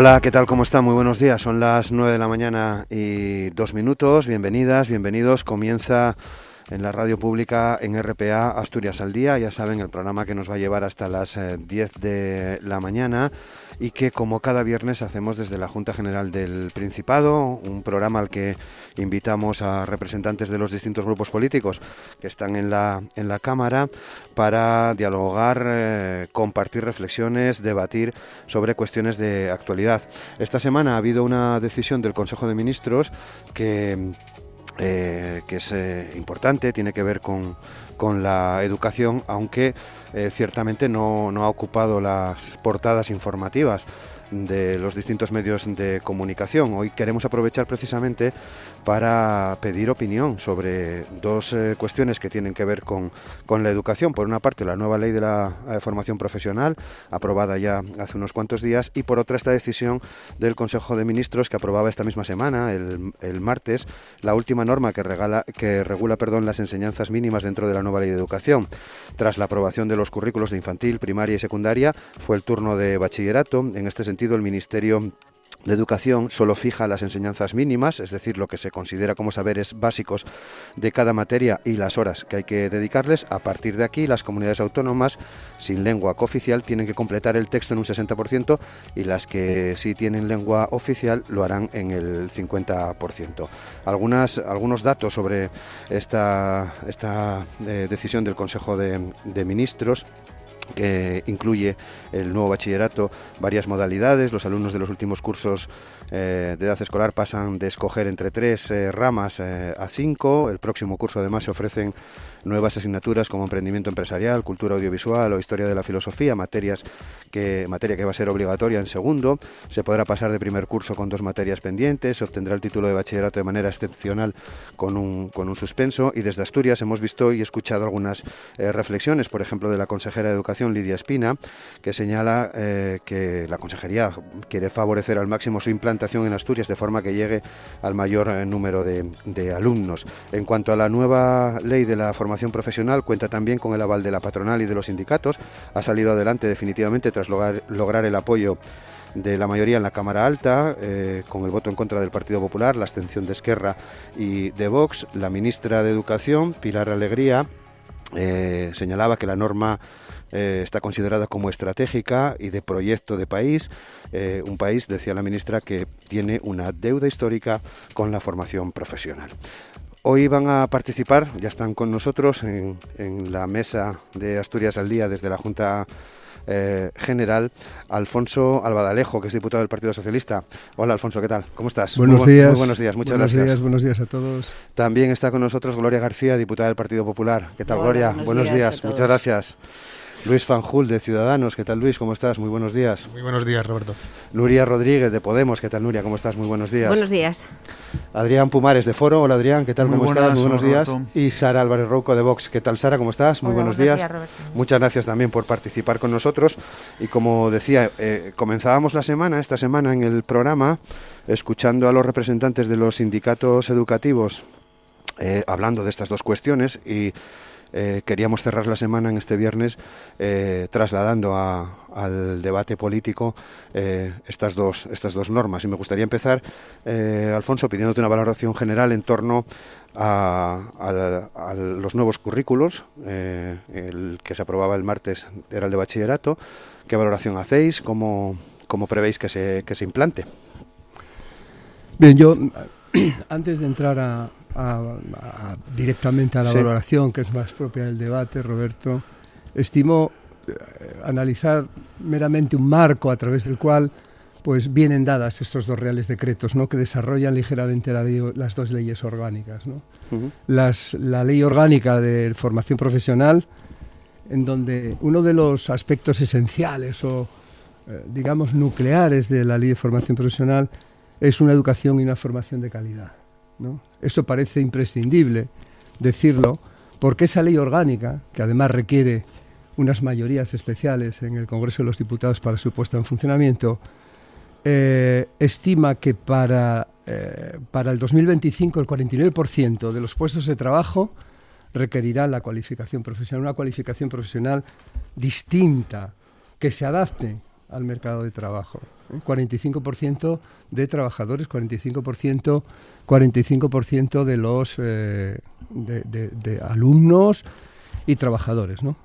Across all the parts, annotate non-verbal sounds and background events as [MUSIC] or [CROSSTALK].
Hola, ¿qué tal? ¿Cómo está? Muy buenos días. Son las 9 de la mañana y dos minutos. Bienvenidas, bienvenidos. Comienza en la radio pública en RPA Asturias al Día. Ya saben, el programa que nos va a llevar hasta las 10 eh, de la mañana y que como cada viernes hacemos desde la Junta General del Principado, un programa al que invitamos a representantes de los distintos grupos políticos que están en la, en la Cámara para dialogar, eh, compartir reflexiones, debatir sobre cuestiones de actualidad. Esta semana ha habido una decisión del Consejo de Ministros que eh, que es eh, importante, tiene que ver con, con la educación, aunque eh, ciertamente no, no ha ocupado las portadas informativas de los distintos medios de comunicación. Hoy queremos aprovechar precisamente para pedir opinión sobre dos eh, cuestiones que tienen que ver con, la educación. Por una parte, la nueva ley de la eh, formación profesional, aprobada ya hace unos cuantos días, y por otra, esta decisión del Consejo de Ministros que aprobaba esta misma semana, el, el martes, la última norma que, regala, que regula perdón, las enseñanzas mínimas dentro de la nueva ley de educación. Tras la aprobación de los currículos de infantil, primaria y secundaria, fue el turno de bachillerato. En este sentido, el Ministerio de educación solo fija las enseñanzas mínimas, es decir, lo que se considera como saberes básicos de cada materia y las horas que hay que dedicarles. A partir de aquí, las comunidades autónomas sin lengua cooficial tienen que completar el texto en un 60% y las que sí tienen lengua oficial lo harán en el 50%. Algunas, algunos datos sobre esta, esta eh, decisión del Consejo de Ministros que incluye el nuevo bachillerato varias modalidades. Los alumnos de los últimos cursos eh, de edad escolar pasan de escoger entre tres eh, ramas eh, a cinco. El próximo curso además se ofrecen nuevas asignaturas como emprendimiento empresarial, cultura audiovisual o historia de la filosofía, materias que, materia que va a ser obligatoria en segundo. Se podrá pasar de primer curso con dos materias pendientes, se obtendrá el título de bachillerato de manera excepcional con un, con un suspenso y desde Asturias hemos visto y escuchado algunas reflexiones, por ejemplo, de la consejera de Educación, Lidia Espina, que señala que la consejería quiere favorecer al máximo su en Asturias de forma que llegue al mayor eh, número de, alumnos. En cuanto a la nueva ley de la formación profesional, cuenta también con el aval de la patronal y de los sindicatos. Ha salido adelante definitivamente tras lograr, el apoyo de la mayoría en la Cámara Alta, eh, con el voto en contra del Partido Popular, la abstención de Esquerra y de Vox. La ministra de Educación, Pilar Alegría, eh, señalaba que la norma eh, está considerada como estratégica y de proyecto de país, eh, un país, decía la ministra, que tiene una deuda histórica con la formación profesional. Hoy van a participar, ya están con nosotros en, en la mesa de Asturias al Día desde la Junta eh, general, Alfonso Albadalejo, que es diputado del Partido Socialista. Hola Alfonso, ¿qué tal? ¿Cómo estás? Buenos días. Muy buenos días, muchas buenos gracias. Días, buenos días a todos. También está con nosotros Gloria García, diputada del Partido Popular. ¿Qué tal, Gloria? Buenos, días, muchas gracias. Luis Fanjul de Ciudadanos, ¿qué tal Luis? ¿Cómo estás? Muy buenos días. Muy buenos días, Roberto. Nuria Rodríguez de Podemos, ¿qué tal Nuria? ¿Cómo estás? Muy buenos días. Buenos días. Adrián Pumares de Foro, hola Adrián, ¿qué tal? Muy ¿Cómo buenas, estás? Muy buenos días. Roberto. Y Sara Álvarez Rouco de Vox, ¿qué tal Sara? ¿Cómo estás? Muy Hola, buenos buenos días. días. Muchas gracias también por participar con nosotros. Y como decía, eh, comenzábamos la semana, esta semana en el programa, escuchando a los representantes de los sindicatos educativos eh, hablando de estas dos cuestiones y eh, queríamos cerrar la semana en este viernes eh, trasladando a, al debate político eh, estas, dos, estas dos normas. Y me gustaría empezar, Alfonso, pidiéndote una valoración general en torno a, a- a los nuevos currículos. el que se aprobaba el martes era el de bachillerato. ¿Qué valoración hacéis? ¿Cómo, cómo prevéis que se, que se implante? Bien, yo [CLEARS THROAT] antes de entrar a, a- a- directamente a la Sí. valoración, que es más propia del debate, Roberto, estimo eh, analizar meramente un marco a través del cual pues vienen dadas estos dos reales decretos, ¿no? que desarrollan ligeramente la ley- las dos leyes orgánicas. ¿no? Las, la ley orgánica de formación profesional, en donde uno de los aspectos esenciales o, eh, digamos, nucleares de la ley de formación profesional es una educación y una formación de calidad. ¿No? Eso parece imprescindible decirlo, porque esa ley orgánica, que además requiere unas mayorías especiales en el Congreso de los Diputados para su puesta en funcionamiento, eh, estima que para, eh, para el 2025 el 49% de los puestos de trabajo requerirá la cualificación profesional, una cualificación profesional distinta, que se adapte al mercado de trabajo. 45% ¿eh? de trabajadores, 45%, 45 de los de, de, alumnos y trabajadores. ¿no?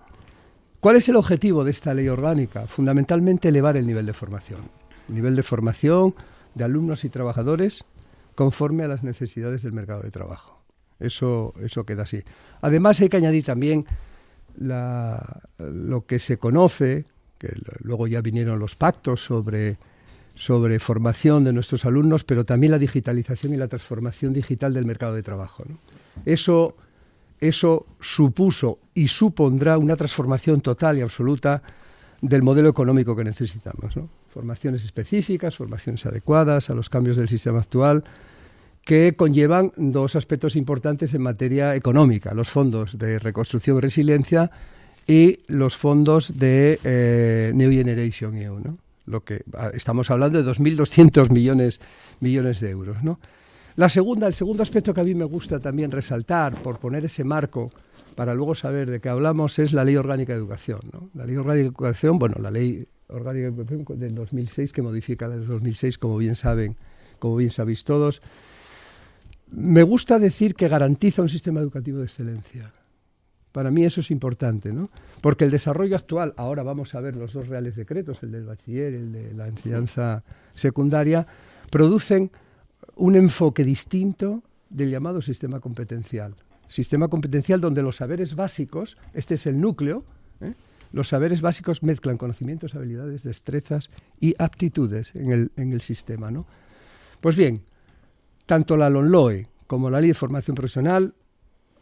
¿Cuál es el objetivo de esta ley orgánica? Fundamentalmente elevar el nivel de formación. El nivel de formación de alumnos y trabajadores conforme a las necesidades del mercado de trabajo. Eso, eso queda así. Además hay que añadir también lo que se conoce, que luego ya vinieron los pactos sobre, sobre formación de nuestros alumnos, pero también la digitalización y la transformación digital del mercado de trabajo. Eso, eso supuso y supondrá una transformación total y absoluta del modelo económico que necesitamos. Formaciones específicas, formaciones adecuadas a los cambios del sistema actual, que conllevan dos aspectos importantes en materia económica, los fondos de reconstrucción y resiliencia y los fondos de eh, New Generation EU. Lo que, ah, estamos hablando de 2.200 millones, millones de euros. ¿no? La segunda, el segundo aspecto que a mí me gusta también resaltar, por poner ese marco para luego saber de qué hablamos, es la Ley Orgánica de Educación. La Ley Orgánica de Educación, bueno, la Ley Orgánica de Educación del 2006, que modifica la del 2006, como bien saben, como bien sabéis todos. Me gusta decir que garantiza un sistema educativo de excelencia. Para mí eso es importante, ¿no? Porque el desarrollo actual, ahora vamos a ver los dos reales decretos, el del bachiller y el de la enseñanza secundaria, producen un enfoque distinto del llamado sistema competencial. Sistema competencial donde los saberes básicos, este es el núcleo, ¿eh? los saberes básicos mezclan conocimientos, habilidades, destrezas y aptitudes en el, en el sistema. ¿no? Pues bien, tanto la LONLOE como la Ley de Formación Profesional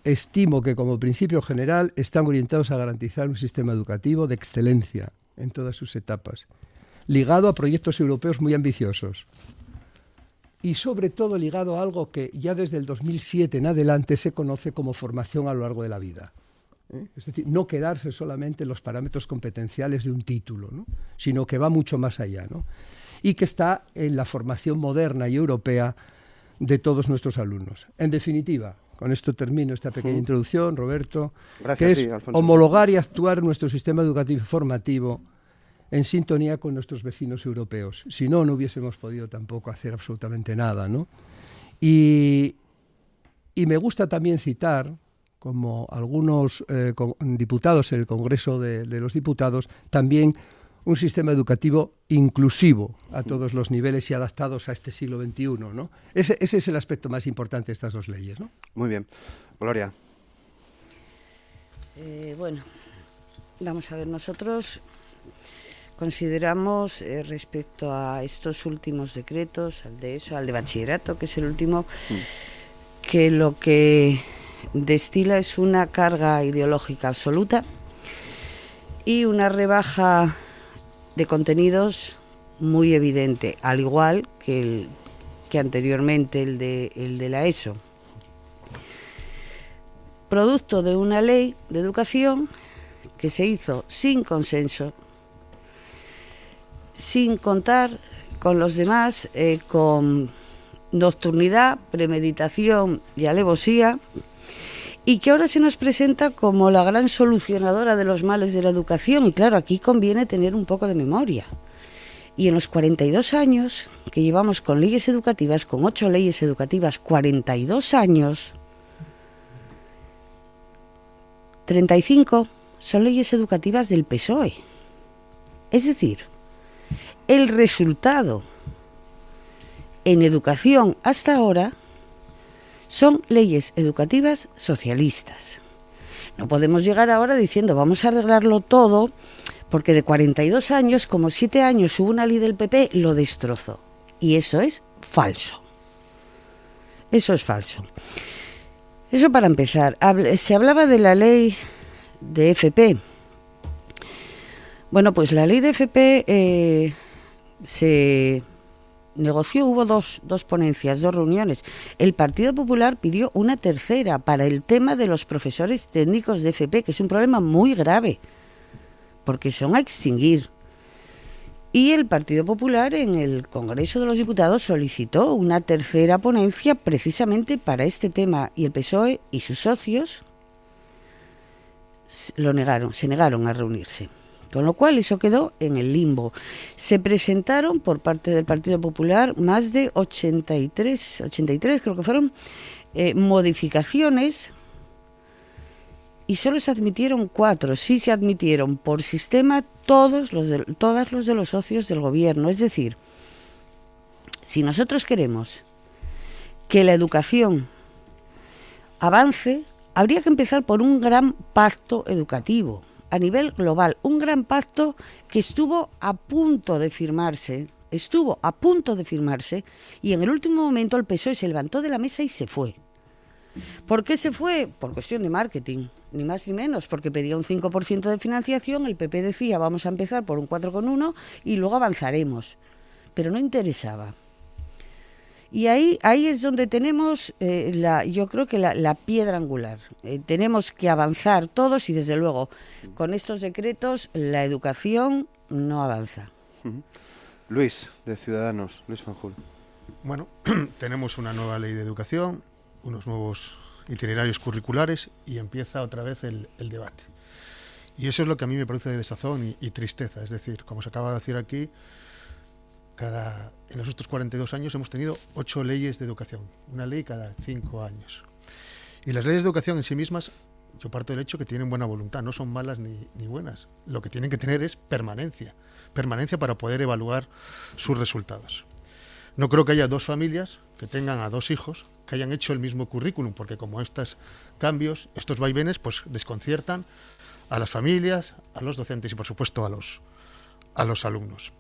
estimo que como principio general están orientados a garantizar un sistema educativo de excelencia en todas sus etapas, ligado a proyectos europeos muy ambiciosos, y sobre todo ligado a algo que ya desde el 2007 en adelante se conoce como formación a lo largo de la vida. ¿eh? Es decir, no quedarse solamente en los parámetros competenciales de un título, sino que va mucho más allá. Y que está en la formación moderna y europea de todos nuestros alumnos. En definitiva, con esto termino esta pequeña introducción, Roberto, Gracias, que es homologar y actuar nuestro sistema educativo y formativo en sintonía con nuestros vecinos europeos. Si no, no hubiésemos podido tampoco hacer absolutamente nada. ¿no? Y, me gusta también citar, como algunos eh, diputados en el Congreso de, los Diputados, también un sistema educativo inclusivo a todos los niveles y adaptados a este siglo XXI. ¿no? Ese, es el aspecto más importante de estas dos leyes. ¿no? Muy bien. Gloria. Eh, bueno, vamos a ver, nosotros consideramos eh, respecto a estos últimos decretos, al de eso, al de bachillerato, que es el último, mm. que lo que destila es una carga ideológica absoluta y una rebaja de contenidos muy evidente, al igual que, que anteriormente el de, el de la ESO. Producto de una ley de educación que se hizo sin consenso sin contar con los demás, eh, con nocturnidad, premeditación y alevosía, y que ahora se nos presenta como la gran solucionadora de los males de la educación. Y claro, aquí conviene tener un poco de memoria. Y en los 42 años que llevamos con leyes educativas, con ocho leyes educativas, 42 años, 35 son leyes educativas del PSOE. Es decir, el resultado en educación hasta ahora son leyes educativas socialistas. No podemos llegar ahora diciendo vamos a arreglarlo todo porque de 42 años, como 7 años hubo una ley del PP, lo destrozó. Y eso es falso. Eso es falso. Eso para empezar. Se hablaba de la ley de FP. Bueno, pues la ley de FP se negoció, hubo dos, dos ponencias, dos reuniones. El Partido Popular pidió una tercera para el tema de los profesores técnicos de FP, que es un problema muy grave, porque son a extinguir. Y el Partido Popular en el Congreso de los Diputados solicitó una tercera ponencia precisamente para este tema y el PSOE y sus socios lo negaron, se negaron a reunirse. Con lo cual eso quedó en el limbo. Se presentaron por parte del Partido Popular más de 83, 83 creo que fueron, eh, modificaciones y solo se admitieron cuatro. Sí se admitieron por sistema todos los de, todas los de los socios del gobierno. Es decir, si nosotros queremos que la educación avance, habría que empezar por un gran pacto educativo a nivel global, un gran pacto que estuvo a punto de firmarse, estuvo a punto de firmarse y en el último momento el PSOE se levantó de la mesa y se fue. ¿Por qué se fue? Por cuestión de marketing, ni más ni menos, porque pedía un 5% de financiación, el PP decía vamos a empezar por un 4,1 y luego avanzaremos. Pero no interesaba. Y ahí, ahí es donde tenemos, eh, la, yo creo que la, piedra angular. Eh, tenemos que avanzar todos y desde luego con estos decretos la educación no avanza. Luis, de Ciudadanos, Luis Fanjul. Bueno, [CLEARS THROAT] tenemos una nueva ley de educación, unos nuevos itinerarios curriculares y empieza otra vez el, debate. Y eso es lo que a mí me produce desazón y tristeza. Es decir, como se acaba de decir aquí, en los otros 42 años hemos tenido ocho leyes de educación, una ley cada cinco años. Y las leyes de educación en sí mismas, yo parto del hecho que tienen buena voluntad, no son malas ni, buenas. Lo que tienen que tener es permanencia, permanencia para poder evaluar sus resultados. No creo que haya dos familias que tengan a dos hijos que hayan hecho el mismo currículum, porque como estos cambios, estos vaivenes, pues desconciertan a las familias, a los docentes y por supuesto a los alumnos.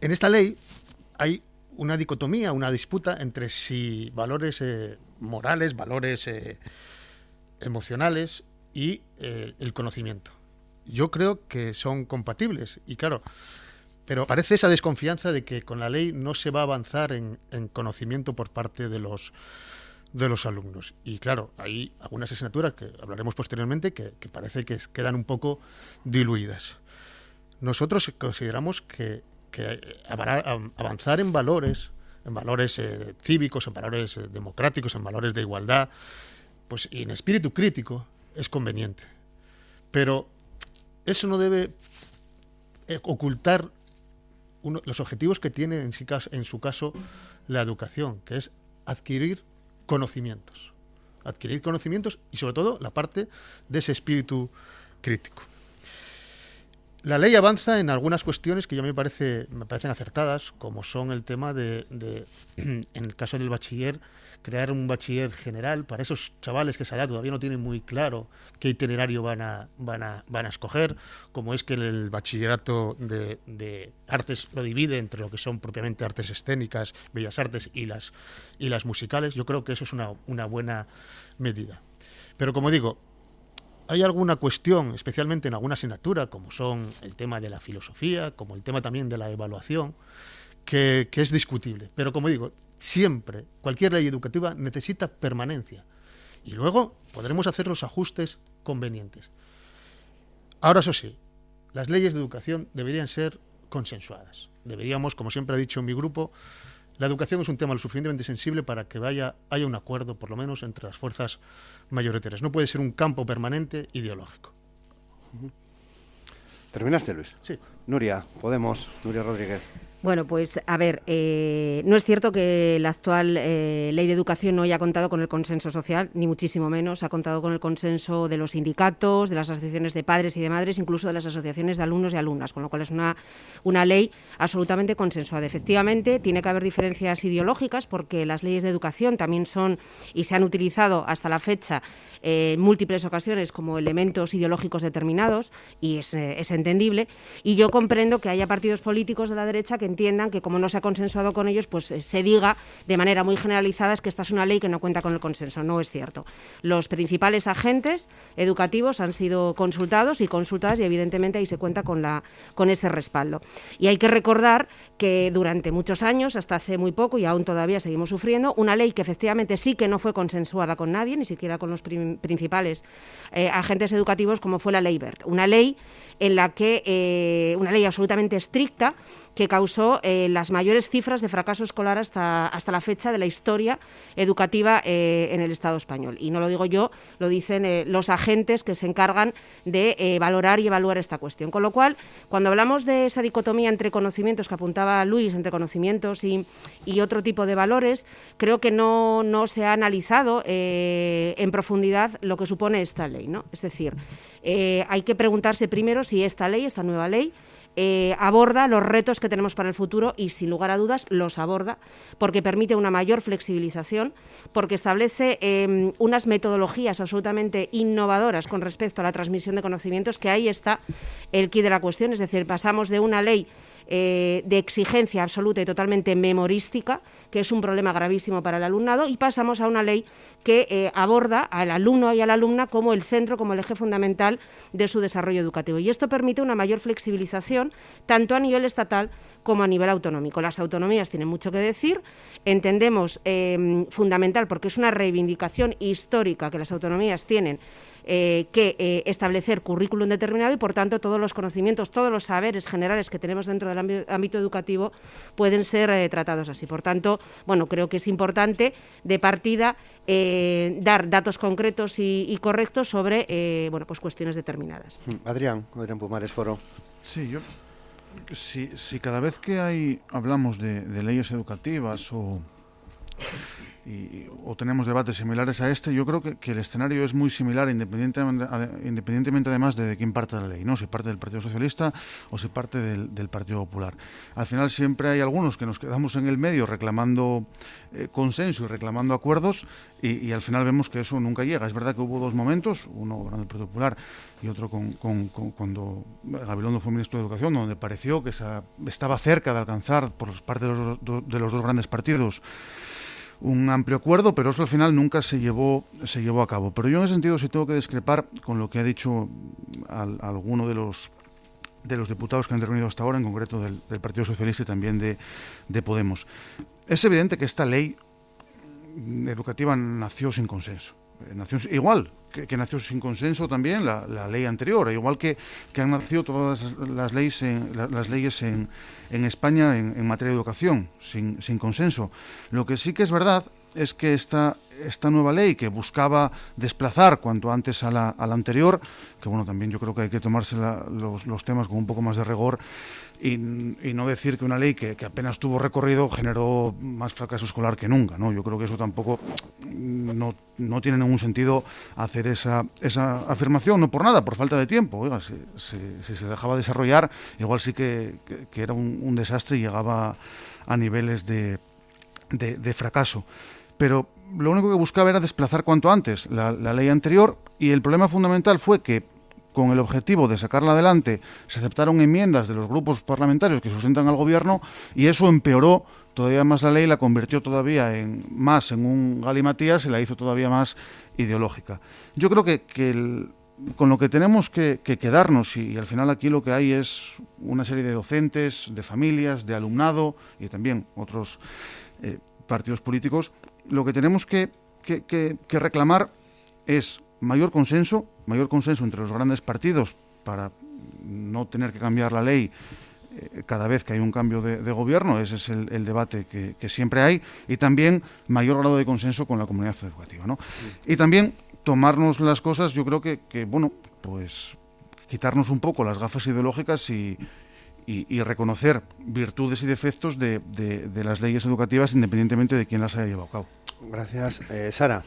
En esta ley hay una dicotomía, una disputa entre si valores eh, morales, valores eh, emocionales y eh, el conocimiento. Yo creo que son compatibles y claro, pero parece esa desconfianza de que con la ley no se va a avanzar en, conocimiento por parte de los de los alumnos. Y claro, hay algunas asignaturas que hablaremos posteriormente que parece que quedan un poco diluidas. Nosotros consideramos que que avanzar en valores, en valores eh, cívicos, en valores eh, democráticos, en valores de igualdad, pues y en espíritu crítico es conveniente. Pero eso no debe eh, ocultar los objetivos que tiene en en su caso la educación, que es adquirir conocimientos. Adquirir conocimientos y sobre todo la parte de ese espíritu crítico. La ley avanza en algunas cuestiones que yo me, parece, me parecen acertadas, como son el tema de, [CLEARS THROAT] en el caso del bachiller, crear un bachiller general para esos chavales que esa todavía no tienen muy claro qué itinerario van a, van a, van a escoger, como es que el, bachillerato de, artes lo divide entre lo que son propiamente artes escénicas, bellas artes y las, y las musicales. Yo creo que eso es una, una buena medida. Pero como digo, hay alguna cuestión, especialmente en alguna asignatura, como son el tema de la filosofía, como el tema también de la evaluación, que, es discutible. Pero como digo, siempre, cualquier ley educativa necesita permanencia. Y luego podremos hacer los ajustes convenientes. Ahora, eso sí, las leyes de educación deberían ser consensuadas. Deberíamos, como siempre ha dicho mi grupo, la educación es un tema lo suficientemente sensible para que vaya, haya un acuerdo, por lo menos, entre las fuerzas mayoritarias. No puede ser un campo permanente ideológico. ¿Terminaste, Luis? Sí. Nuria, Podemos, Nuria Rodríguez. Bueno, pues a ver, eh, no es cierto que la actual eh, ley de educación no haya contado con el consenso social, ni muchísimo menos. Ha contado con el consenso de los sindicatos, de las asociaciones de padres y de madres, incluso de las asociaciones de alumnos y alumnas, con lo cual es una, una ley absolutamente consensuada. Efectivamente, tiene que haber diferencias ideológicas porque las leyes de educación también son y se han utilizado hasta la fecha en múltiples ocasiones como elementos ideológicos determinados y es, eh, es entendible. Y yo comprendo que haya partidos políticos de la derecha que entiendan que como no se ha consensuado con ellos, pues eh, se diga de manera muy generalizada es que esta es una ley que no cuenta con el consenso. No es cierto. Los principales agentes educativos han sido consultados y consultadas y evidentemente ahí se cuenta con, la, con ese respaldo. Y hay que recordar que durante muchos años, hasta hace muy poco y aún todavía seguimos sufriendo, una ley que efectivamente sí que no fue consensuada con nadie, ni siquiera con los principales eh, agentes educativos, como fue la ley BERT. Una ley en la que eh, una ley absolutamente estricta que causó eh, las mayores cifras de fracaso escolar hasta, hasta la fecha de la historia educativa eh, en el Estado español. Y no lo digo yo, lo dicen los agentes que se encargan de valorar y evaluar esta cuestión. Con lo cual, cuando hablamos de esa dicotomía entre conocimientos que apuntaba Luis, entre conocimientos y, y otro tipo de valores, creo que no, no se ha analizado en profundidad lo que supone esta ley. ¿no? Es decir, hay que preguntarse primero si esta ley, esta nueva ley, eh, aborda los retos que tenemos para el futuro y, sin lugar a dudas, los aborda porque permite una mayor flexibilización, porque establece em, unas metodologías absolutamente innovadoras con respecto a la transmisión de conocimientos, que ahí está el quid de la cuestión. Es decir, pasamos de una ley eh, de exigencia absoluta y totalmente memorística, que es un problema gravísimo para el alumnado, y pasamos a una ley que eh, aborda al alumno y a la alumna como el centro, como el eje fundamental de su desarrollo educativo. Y esto permite una mayor flexibilización tanto a nivel estatal como a nivel autonómico. Las autonomías tienen mucho que decir, entendemos eh, fundamental porque es una reivindicación histórica que las autonomías tienen eh, que eh, establecer currículum determinado y, por tanto, todos los conocimientos, todos los saberes generales que tenemos dentro del ámbito, educativo pueden ser eh, tratados así. Por tanto, bueno, creo que es importante de partida dar datos concretos y, correctos sobre bueno, pues cuestiones determinadas. Mm, Adrián, Adrián Pumares, Foro. Sí, yo si, si cada vez que hay hablamos de, de leyes educativas o y, o tenemos debates similares a este, yo creo que, el escenario es muy similar independientemente, independientemente además de, quién parte de la ley, ¿no? si parte del Partido Socialista o si parte del, Partido Popular. Al final siempre hay algunos que nos quedamos en el medio reclamando eh, consenso y reclamando acuerdos y, al final vemos que eso nunca llega. Es verdad que hubo dos momentos, uno con el Partido Popular y otro con, cuando Gabilondo fue ministro de Educación, donde pareció que estaba cerca de alcanzar por parte de los dos grandes partidos un amplio acuerdo, pero eso al final nunca se llevó, se llevó a cabo. Pero yo en ese sentido sí tengo que discrepar con lo que ha dicho al, alguno de los de los diputados que han intervenido hasta ahora, en concreto del, del Partido Socialista y también de, de Podemos. Es evidente que esta ley educativa nació sin consenso. Eh, nació igual que, nació sin consenso también la, ley anterior, igual que, que, han nacido todas las leyes en, la, las leyes en, en España en, en, materia de educación, sin, sin consenso. Lo que sí que es verdad es que esta, esta nueva ley que buscaba desplazar cuanto antes a la, a la anterior, que bueno, también yo creo que hay que tomarse la, los, los, temas con un poco más de rigor y, y no decir que una ley que, que, apenas tuvo recorrido generó más fracaso escolar que nunca, ¿no? Yo creo que eso tampoco no, no tiene ningún sentido hacer esa, esa afirmación, no por nada, por falta de tiempo. Oiga, si, si, si se dejaba desarrollar, igual sí que, que, que era un, un, desastre y llegaba a niveles de, de, de fracaso pero lo único que buscaba era desplazar cuanto antes la, la, ley anterior y el problema fundamental fue que con el objetivo de sacarla adelante se aceptaron enmiendas de los grupos parlamentarios que sustentan al gobierno y eso empeoró todavía más la ley, la convirtió todavía en más en un galimatías y la hizo todavía más ideológica. Yo creo que, con lo que tenemos que, que quedarnos, y, al final aquí lo que hay es una serie de docentes, de familias, de alumnado y también otros eh, partidos políticos, lo que tenemos que, reclamar es mayor consenso, mayor consenso entre los grandes partidos para no tener que cambiar la ley eh, cada vez que hay un cambio de, de gobierno, ese es el, el debate que, que, siempre hay, y también mayor grado de consenso con la comunidad educativa. ¿no? Sí. Y también tomarnos las cosas, yo creo que, que, bueno, pues quitarnos un poco las gafas ideológicas y, y, y, reconocer virtudes y defectos de, de, de, las leyes educativas independientemente de quién las haya llevado a cabo. Gracias. Eh, Sara,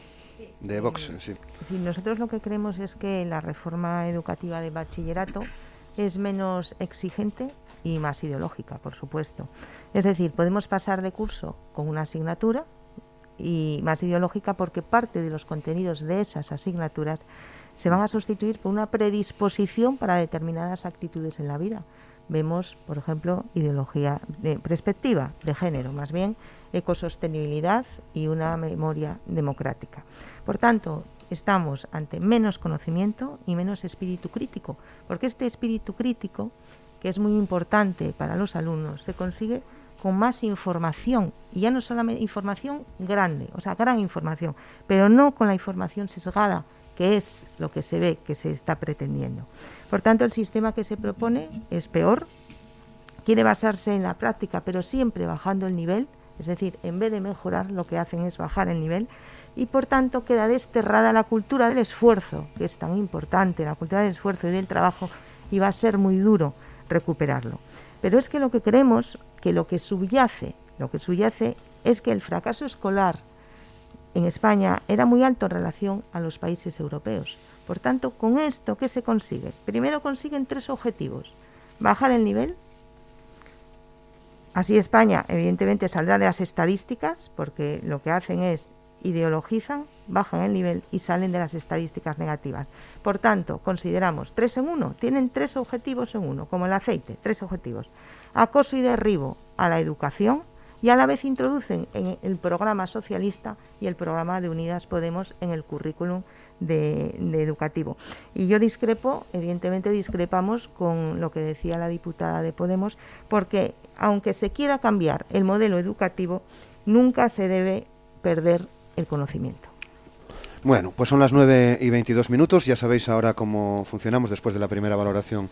de Vox. Sí. sí. nosotros lo que creemos es que la reforma educativa de bachillerato es menos exigente y más ideológica, por supuesto. Es decir, podemos pasar de curso con una asignatura y más ideológica porque parte de los contenidos de esas asignaturas se van a sustituir por una predisposición para determinadas actitudes en la vida vemos, por ejemplo, ideología de perspectiva de género, más bien ecosostenibilidad y una memoria democrática. Por tanto, estamos ante menos conocimiento y menos espíritu crítico, porque este espíritu crítico, que es muy importante para los alumnos, se consigue con más información, y ya no solamente información grande, o sea, gran información, pero no con la información sesgada, que es lo que se ve que se está pretendiendo. Por tanto, el sistema que se propone es peor, quiere basarse en la práctica, pero siempre bajando el nivel, es decir, en vez de mejorar, lo que hacen es bajar el nivel, y por tanto queda desterrada la cultura del esfuerzo, que es tan importante, la cultura del esfuerzo y del trabajo, y va a ser muy duro recuperarlo. Pero es que lo que creemos que lo que subyace, lo que subyace es que el fracaso escolar en España era muy alto en relación a los países europeos. Por tanto, con esto, ¿qué se consigue? Primero consiguen tres objetivos. Bajar el nivel. Así España, evidentemente, saldrá de las estadísticas, porque lo que hacen es ideologizan, bajan el nivel y salen de las estadísticas negativas. Por tanto, consideramos tres en uno, tienen tres objetivos en uno, como el aceite, tres objetivos acoso y derribo a la educación y a la vez introducen en el programa socialista y el programa de Unidas Podemos en el currículum de, educativo. Y yo discrepo, evidentemente discrepamos con lo que decía la diputada de Podemos, porque aunque se quiera cambiar el modelo educativo, nunca se debe perder el conocimiento. Bueno, pues son las 9 y 22 minutos. Ya sabéis ahora cómo funcionamos después de la primera valoración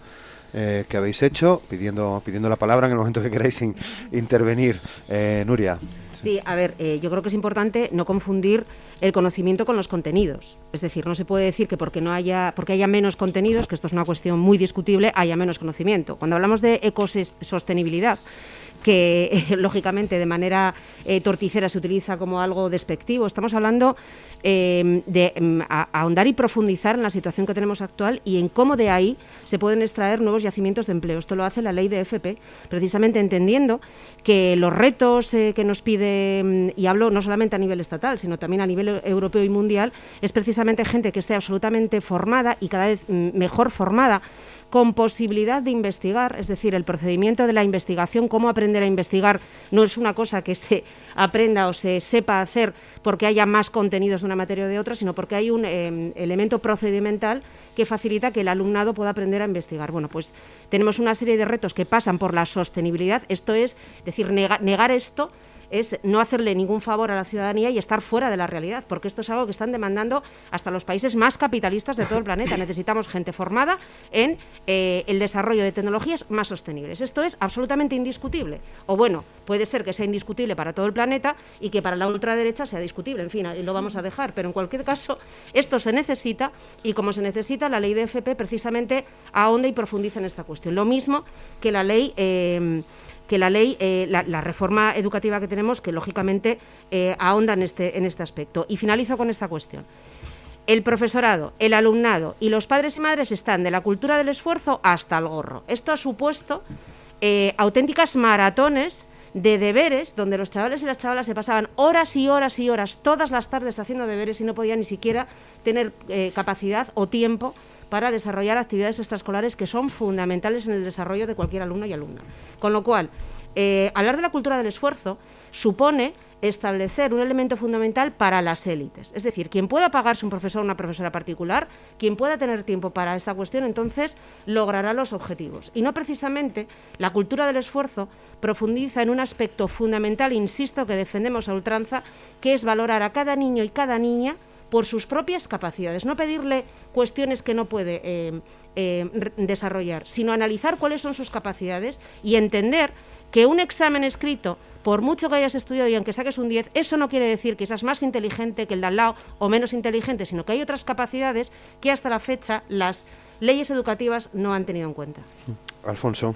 eh, que habéis hecho, pidiendo, pidiendo la palabra en el momento que queráis intervenir. Eh, Nuria. Sí, a ver, eh, yo creo que es importante no confundir el conocimiento con los contenidos. Es decir, no se puede decir que porque no haya, porque haya menos contenidos, que esto es una cuestión muy discutible, haya menos conocimiento. Cuando hablamos de ecosostenibilidad, que [LAUGHS] lógicamente de manera eh, torticera se utiliza como algo despectivo. Estamos hablando em, de em, ahondar y profundizar en la situación que tenemos actual y en cómo de ahí se pueden extraer nuevos yacimientos de empleo. Esto lo hace la ley de FP, precisamente entendiendo que los retos eh, que nos pide, em, y hablo no solamente a nivel estatal, sino también a nivel europeo y mundial, es precisamente gente que esté absolutamente formada y cada vez mm, mejor formada con posibilidad de investigar, es decir, el procedimiento de la investigación, cómo aprender a investigar, no es una cosa que se [LAUGHS] aprenda o se sepa hacer porque haya más contenidos de una materia o de otra, sino porque hay un em, elemento procedimental que facilita que el alumnado pueda aprender a investigar. Bueno, pues tenemos una serie de retos que pasan por la sostenibilidad, esto es decir, negar esto es no hacerle ningún favor a la ciudadanía y estar fuera de la realidad, porque esto es algo que están demandando hasta los países más capitalistas de todo el planeta. [COUGHS] Necesitamos gente formada en eh, el desarrollo de tecnologías más sostenibles. Esto es absolutamente indiscutible. O bueno, puede ser que sea indiscutible para todo el planeta y que para la ultraderecha sea discutible. En fin, lo vamos a dejar. Pero en cualquier caso, esto se necesita y como se necesita, la ley de FP precisamente ahonda y profundiza en esta cuestión. Lo mismo que la ley. Eh, que la ley, eh, la, reforma educativa que tenemos, que lógicamente eh, ahonda en este, en este aspecto. Y finalizo con esta cuestión. El profesorado, el alumnado y los padres y madres están de la cultura del esfuerzo hasta el gorro. Esto ha supuesto eh, auténticas maratones de deberes donde los chavales y las chavalas se pasaban horas y horas y horas todas las tardes haciendo deberes y no podían ni siquiera tener capacidad o tiempo para desarrollar actividades extraescolares que son fundamentales en el desarrollo de cualquier alumno y alumna. Con lo cual, eh, hablar de la cultura del esfuerzo supone establecer un elemento fundamental para las élites. Es decir, quien pueda pagarse un profesor o una profesora particular, quien pueda tener tiempo para esta cuestión, entonces logrará los objetivos. Y no precisamente la cultura del esfuerzo profundiza en un aspecto fundamental, insisto, que defendemos a ultranza, que es valorar a cada niño y cada niña por sus propias capacidades, no pedirle cuestiones que no puede eh, eh, desarrollar, sino analizar cuáles son sus capacidades y entender que un examen escrito, por mucho que hayas estudiado y aunque saques un 10, eso no quiere decir que seas más inteligente que el de al lado o menos inteligente, sino que hay otras capacidades que hasta la fecha las leyes educativas no han tenido en cuenta. Alfonso.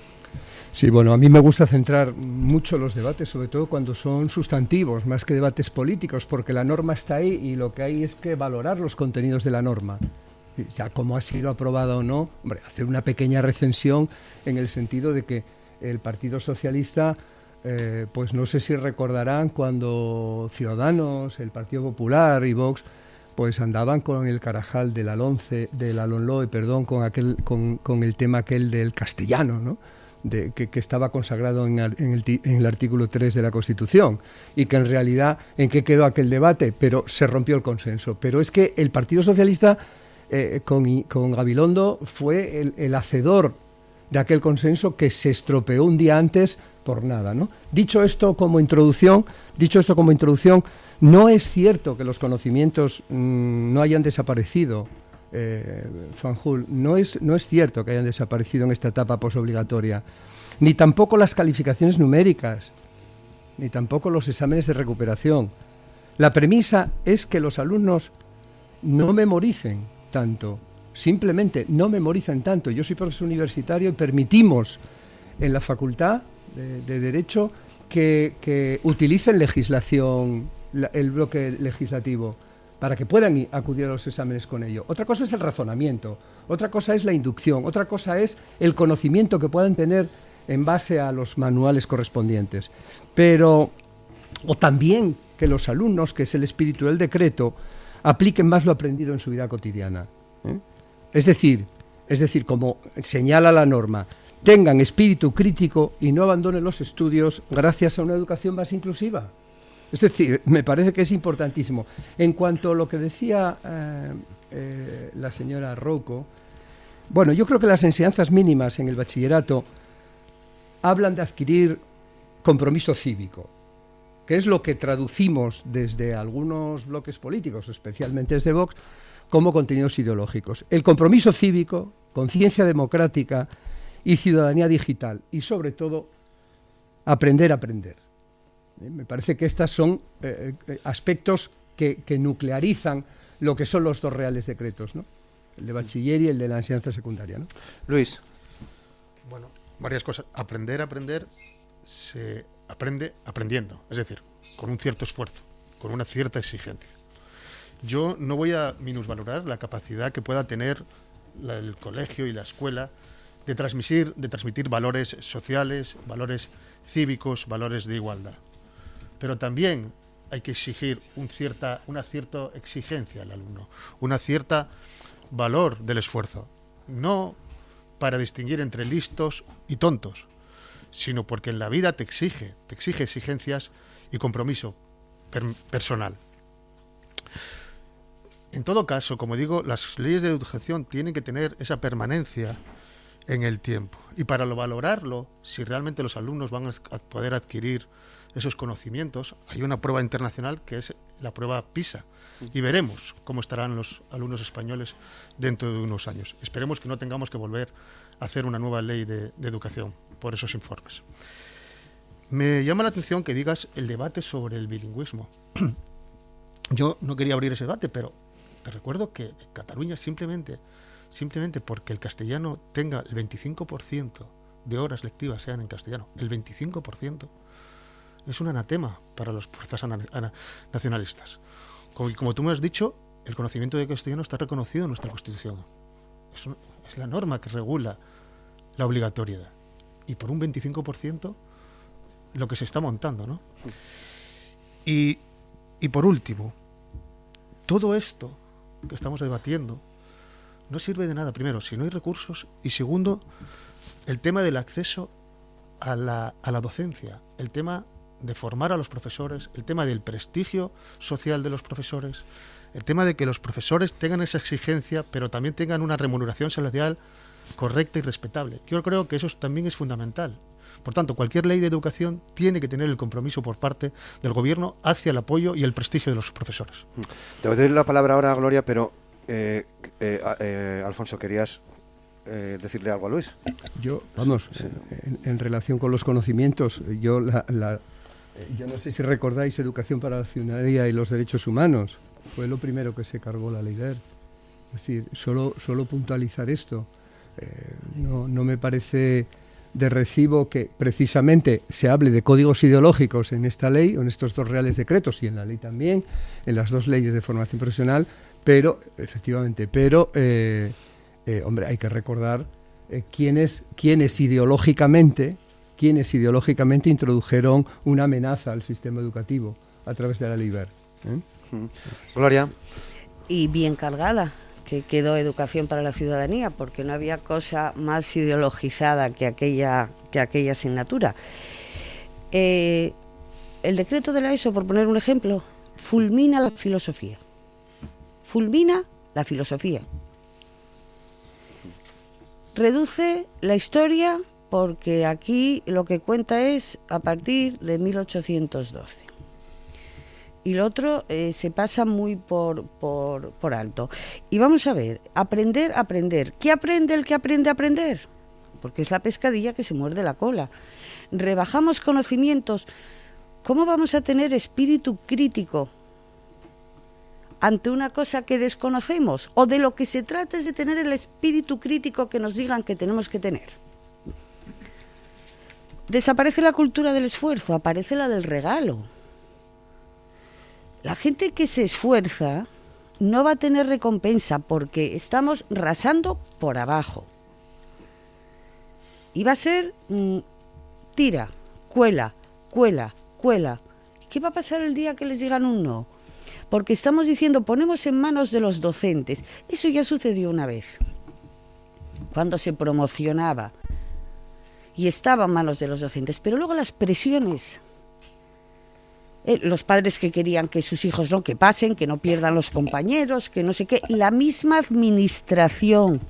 Sí, bueno, a mí me gusta centrar mucho los debates, sobre todo cuando son sustantivos, más que debates políticos, porque la norma está ahí y lo que hay es que valorar los contenidos de la norma. Ya como ha sido aprobada o no, hombre, hacer una pequeña recensión en el sentido de que el Partido Socialista, eh, pues no sé si recordarán cuando Ciudadanos, el Partido Popular y Vox, pues andaban con el carajal del Alonce, del Alonloe, perdón, con aquel, con, con el tema aquel del castellano, ¿no? De, que, estaba consagrado en el, artículo 3 de la Constitución y que en realidad en qué quedó aquel debate, pero se rompió el consenso. Pero es que el Partido Socialista eh, con, con, Gabilondo fue el, el, hacedor de aquel consenso que se estropeó un día antes por nada. ¿no? Dicho esto como introducción, dicho esto como introducción, no es cierto que los conocimientos mm, no hayan desaparecido eh, Fanjul, no es, no es cierto que hayan desaparecido en esta etapa posobligatoria, ni tampoco las calificaciones numéricas, ni tampoco los exámenes de recuperación. La premisa es que los alumnos no memoricen tanto, simplemente no memoricen tanto. Yo soy profesor universitario y permitimos en la facultad de, Derecho que, utilicen legislación, el bloque legislativo para que puedan acudir a los exámenes con ello. Otra cosa es el razonamiento, otra cosa es la inducción, otra cosa es el conocimiento que puedan tener en base a los manuales correspondientes. Pero, o también que los alumnos, que es el espíritu del decreto, apliquen más lo aprendido en su vida cotidiana. ¿eh? Es decir, es decir, como señala la norma, tengan espíritu crítico y no abandonen los estudios gracias a una educación más inclusiva. Es decir, me parece que es importantísimo. En cuanto a lo que decía eh, eh, la señora Rocco, bueno, yo creo que las enseñanzas mínimas en el bachillerato hablan de adquirir compromiso cívico, que es lo que traducimos desde algunos bloques políticos, especialmente desde Vox, como contenidos ideológicos. El compromiso cívico, conciencia democrática y ciudadanía digital, y sobre todo, aprender a aprender. ¿Eh? Me parece que estos son eh, eh, aspectos que, nuclearizan lo que son los dos reales decretos, ¿no? el de bachiller y el de la enseñanza secundaria. ¿no? Luis. Bueno, varias cosas. Aprender, aprender, se aprende aprendiendo, es decir, con un cierto esfuerzo, con una cierta exigencia. Yo no voy a minusvalorar la capacidad que pueda tener el colegio y la escuela de transmitir, de transmitir valores sociales, valores cívicos, valores de igualdad pero también hay que exigir una cierta exigencia al alumno, una cierta valor del esfuerzo. No para distinguir entre listos y tontos, sino porque en la vida te exige, te exige exigencias y compromiso personal. En todo caso, como digo, las leyes de educación tienen que tener esa permanencia en el tiempo. Y para lo valorarlo, si realmente los alumnos van a poder adquirir esos conocimientos, hay una prueba internacional que es la prueba PISA. Y veremos cómo estarán los alumnos españoles dentro de unos años. Esperemos que no tengamos que volver a hacer una nueva ley de, educación por esos informes. Me llama la atención que digas el debate sobre el bilingüismo. [CLEARS THROAT] Yo no quería abrir ese debate, pero te recuerdo que Cataluña simplemente, simplemente porque el castellano tenga el 25% de horas lectivas sean en castellano, el 25%, es un anatema para las fuerzas nacionalistas. Como, como, tú me has dicho, el conocimiento de castellano está reconocido en nuestra Constitución. Es, es la norma que regula la obligatoriedad. Y por un 25% lo que se está montando, ¿no? Y, y por último, todo esto que estamos debatiendo no sirve de nada, primero, si no hay recursos, y segundo, el tema del acceso a la, a la docencia, el tema de formar a los profesores, el tema del prestigio social de los profesores, el tema de que los profesores tengan esa exigencia, pero también tengan una remuneración salarial correcta y respetable. Yo creo que eso también es fundamental. Por tanto, cualquier ley de educación tiene que tener el compromiso por parte del gobierno hacia el apoyo y el prestigio de los profesores. Te voy a dar la palabra ahora Gloria, pero eh, eh, eh, Alfonso, querías decirle algo a Luis. Yo, vamos, en, relación con los conocimientos, yo la, eh, yo no sé si recordáis Educación para la Ciudadanía y los Derechos Humanos. Fue lo primero que se cargó la ley Es decir, solo, solo puntualizar esto. Eh, no, no me parece de recibo que precisamente se hable de códigos ideológicos en esta ley, o en estos dos reales decretos y en la ley también, en las dos leyes de formación profesional, pero, efectivamente, pero, eh, hombre, hay que recordar quiénes, quiénes ideológicamente quienes ideológicamente introdujeron una amenaza al sistema educativo a través de la LIBER. ¿eh? Gloria. Y bien cargada, que quedó educación para la ciudadanía, porque no había cosa más ideologizada que aquella, que aquella asignatura. Eh, el decreto de la ESO, por poner un ejemplo, fulmina la filosofía. Fulmina la filosofía. Reduce la historia porque aquí lo que cuenta es a partir de 1812. Y lo otro eh, se pasa muy por, por, por alto. Y vamos a ver, aprender, aprender. ¿Qué aprende el que aprende a aprender? Porque es la pescadilla que se muerde la cola. Rebajamos conocimientos. ¿Cómo vamos a tener espíritu crítico ante una cosa que desconocemos? O de lo que se trata es de tener el espíritu crítico que nos digan que tenemos que tener. Desaparece la cultura del esfuerzo, aparece la del regalo. La gente que se esfuerza no va a tener recompensa porque estamos rasando por abajo. Y va a ser mm, tira, cuela, cuela, cuela. ¿Qué va a pasar el día que les digan un no? Porque estamos diciendo, ponemos en manos de los docentes. Eso ya sucedió una vez, cuando se promocionaba y estaba en manos de los docentes. Pero luego las presiones, eh, los padres que querían que sus hijos no, que pasen, que no pierdan los compañeros, que no sé qué, la misma administración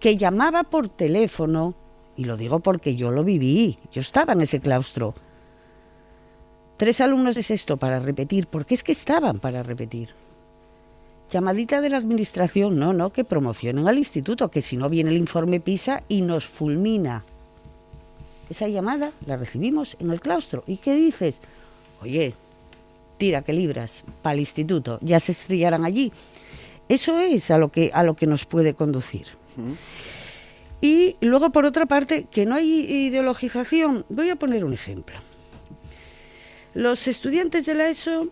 que llamaba por teléfono, y lo digo porque yo lo viví, yo estaba en ese claustro, tres alumnos de sexto para repetir, porque es que estaban para repetir. Llamadita de la administración, no, no, que promocionen al instituto, que si no viene el informe PISA y nos fulmina. Esa llamada la recibimos en el claustro. ¿Y qué dices? Oye, tira que libras para el instituto, ya se estrellarán allí. Eso es a lo que, a lo que nos puede conducir. Y luego, por otra parte, que no hay ideologización. Voy a poner un ejemplo. Los estudiantes de la ESO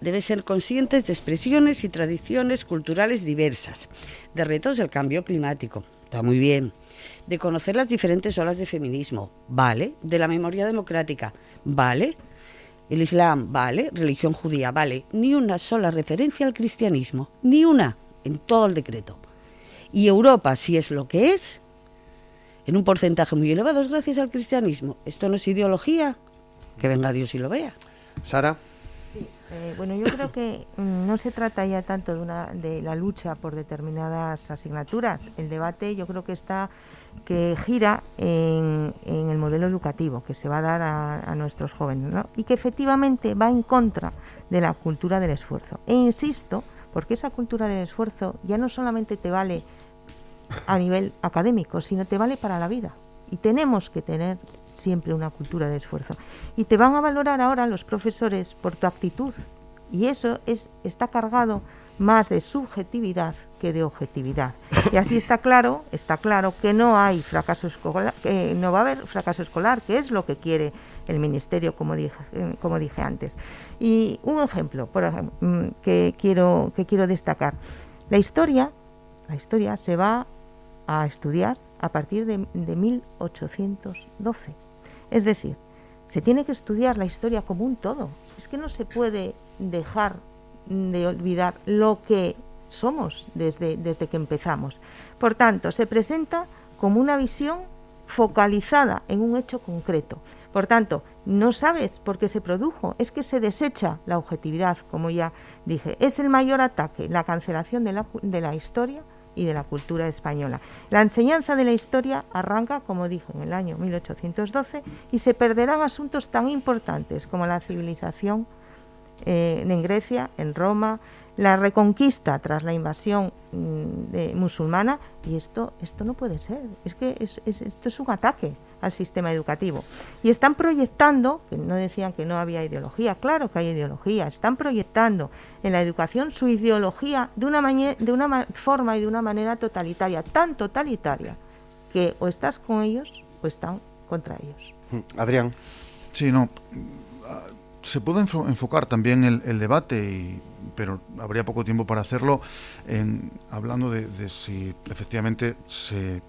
deben ser conscientes de expresiones y tradiciones culturales diversas, de retos del cambio climático. Está muy bien de conocer las diferentes olas de feminismo, vale, de la memoria democrática, vale, el Islam, vale, religión judía, vale, ni una sola referencia al cristianismo, ni una en todo el decreto. Y Europa, si es lo que es, en un porcentaje muy elevado, es gracias al cristianismo. Esto no es ideología, que venga Dios y lo vea. Sara. Eh, bueno, yo creo que mm, no se trata ya tanto de, una, de la lucha por determinadas asignaturas. El debate yo creo que está que gira en, el modelo educativo que se va a dar a, nuestros jóvenes y que efectivamente va en contra de la cultura del esfuerzo. E insisto, porque esa cultura del esfuerzo ya no solamente te vale a nivel académico, sino te vale para la vida. Y tenemos que tener siempre una cultura de esfuerzo. Y te van a valorar ahora los profesores por tu actitud. Y eso es, está cargado más de subjetividad que de objetividad. Y así está claro, está claro que no hay fracaso escolar, que no va a haber fracaso escolar, que es lo que quiere el ministerio, como dije, eh, como dije antes. Y un ejemplo, por ejemplo, mm, que quiero que quiero destacar. La historia, la historia se va a estudiar a partir de, de 1812. Es decir, se tiene que estudiar la historia como un todo. Es que no se puede dejar de olvidar lo que somos desde, desde que empezamos. Por tanto, se presenta como una visión focalizada en un hecho concreto. Por tanto, no sabes por qué se produjo, es que se desecha la objetividad, como ya dije. Es el mayor ataque, la cancelación de la, de la historia y de la cultura española. La enseñanza de la historia arranca, como dije, en el año 1812 y se perderán asuntos tan importantes como la civilización eh, en Grecia, en Roma, la reconquista tras la invasión mm, musulmana. Y esto esto no puede ser. Es que esto es un ataque al sistema educativo. Y están proyectando que no decían que no había ideología claro que hay ideología están proyectando en la educación su ideología de una de una forma y de una manera totalitaria tan totalitaria que o estás con ellos o están contra ellos. Adrián. Sí no se puede enfocar también el, debate, pero habría poco tiempo para hacerlo, en, hablando de, si efectivamente se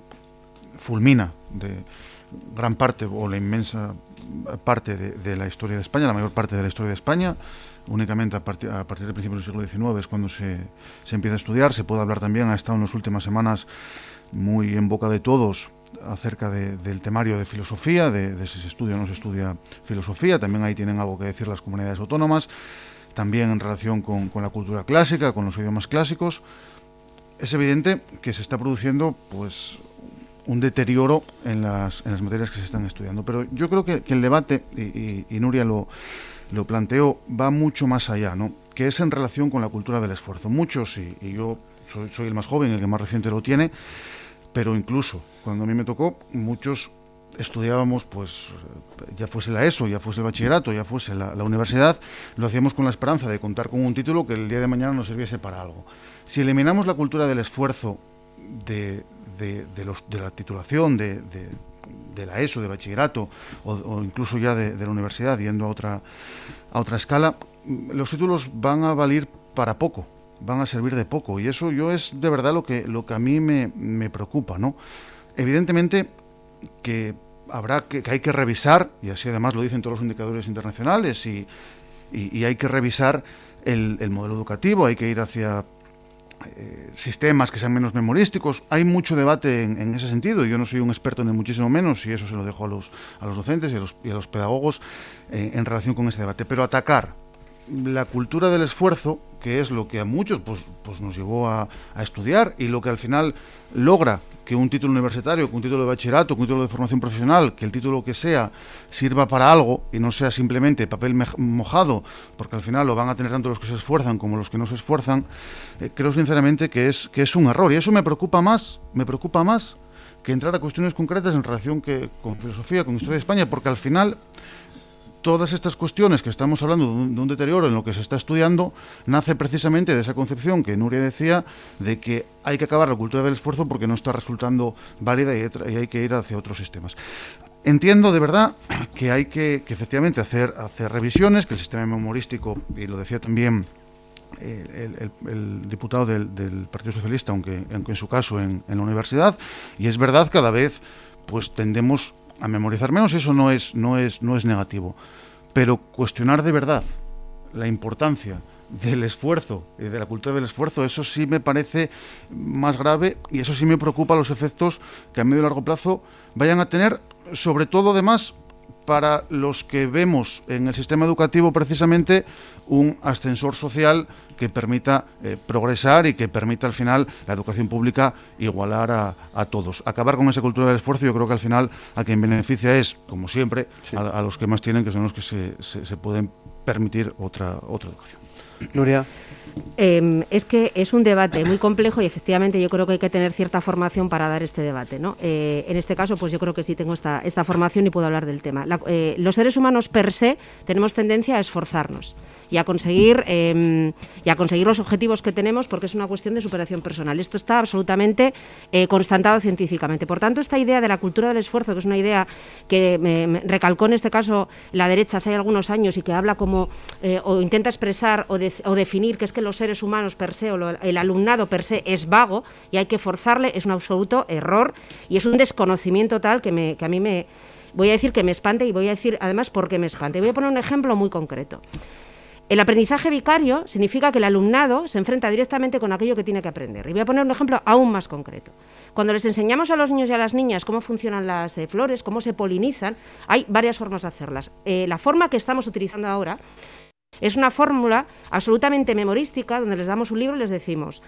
fulmina de gran parte o la inmensa parte de, la historia de España, la mayor parte de la historia de España. Únicamente a, partir, a partir del principio del siglo XIX es cuando se, se empieza a estudiar. Se puede hablar también, ha estado en las últimas semanas muy en boca de todos acerca del temario de filosofía, de, si se estudia o no se estudia filosofía. También ahí tienen algo que decir las comunidades autónomas. También en relación con, con la cultura clásica, con los idiomas clásicos. Es evidente que se está produciendo pues un deterioro en las, en las materias que se están estudiando. Pero yo creo que, el debate, y, Nuria lo, lo, planteó, va mucho más allá, ¿no? que es en relación con la cultura del esfuerzo. Muchos, y, y yo soy, soy, el más joven, el que más reciente lo tiene, pero incluso cuando a mí me tocó, muchos estudiábamos, pues ya fuese la ESO, ya fuese el bachillerato, ya fuese la, la, universidad, lo hacíamos con la esperanza de contar con un título que el día de mañana nos sirviese para algo. Si eliminamos la cultura del esfuerzo de, los, de la titulación de, de, la ESO, de bachillerato, o, incluso ya de, la universidad, yendo a otra, a otra escala, los títulos van a valer para poco, van a servir de poco. Y eso yo es de verdad lo que, lo que a mí me, me preocupa, ¿no? Evidentemente que habrá que, que, hay que revisar, y así además lo dicen todos los indicadores internacionales, y, y, hay que revisar el, el modelo educativo, hay que ir hacia eh, sistemas que sean menos memorísticos. Hay mucho debate en, ese sentido. Yo no soy un experto ni muchísimo menos, y eso se lo dejo a los, a los docentes y a los, y a los pedagogos eh, en relación con ese debate. Pero atacar la cultura del esfuerzo, que es lo que a muchos pues, pues nos llevó a, estudiar y lo que al final logra que un título universitario, que un título de bachillerato, que un título de formación profesional, que el título que sea sirva para algo y no sea simplemente papel mojado, porque al final lo van a tener tanto los que se esfuerzan como los que no se esfuerzan, eh, creo sinceramente que es, que es un error. Y eso me preocupa más, me preocupa más que entrar a cuestiones concretas en relación que, con filosofía, con historia de España, porque al final todas estas cuestiones que estamos hablando de un, deterioro en lo que se está estudiando nace precisamente de esa concepción que Nuria decía de que hay que acabar la cultura del esfuerzo porque no está resultando válida y, hay que ir hacia otros sistemas. Entiendo de verdad que hay que, efectivamente hacer, revisiones, que el sistema memorístico, y lo decía también el, diputado del, Partido Socialista, aunque, aunque en su caso en, en la universidad, y es verdad cada vez pues tendemos a memorizar menos, eso no es, no es, no es negativo. Pero cuestionar de verdad la importancia del esfuerzo y de la cultura del esfuerzo, eso sí me parece más grave y eso sí me preocupa los efectos que a medio y largo plazo vayan a tener, sobre todo además para los que vemos en el sistema educativo precisamente un ascensor social que permita eh, progresar y que permita al final la educación pública igualar a, todos. Acabar con esa cultura del esfuerzo yo creo que al final a quien beneficia es, como siempre, a, los que más tienen, que son los que se, se, pueden permitir otra, otra educación. Nuria. Em, es que es un debate muy complejo y efectivamente yo creo que hay que tener cierta formación para dar este debate. ¿no? Eh, en este caso, pues yo creo que sí tengo esta, esta formación y puedo hablar del tema. Eh, los seres humanos per se tenemos tendencia a esforzarnos y a conseguir eh, y a conseguir los objetivos que tenemos porque es una cuestión de superación personal. Esto está absolutamente eh, constatado científicamente. Por tanto, esta idea de la cultura del esfuerzo, que es una idea que me, recalcó en este caso la derecha hace algunos años y que habla como eh, o intenta expresar o, o, definir que es que los seres humanos per se o el alumnado per se es vago y hay que forzarle, es un absoluto error y es un desconocimiento tal que, me, que a mí me voy a decir que me espante y voy a decir además por qué me espante. Voy a poner un ejemplo muy concreto. El aprendizaje vicario significa que el alumnado se enfrenta directamente con aquello que tiene que aprender. Y voy a poner un ejemplo aún más concreto. Cuando les enseñamos a los niños y a las niñas cómo funcionan las eh, flores, cómo se polinizan, hay varias formas de hacerlas. Eh, la forma que estamos utilizando ahora es una fórmula absolutamente memorística donde les damos un libro y les decimos,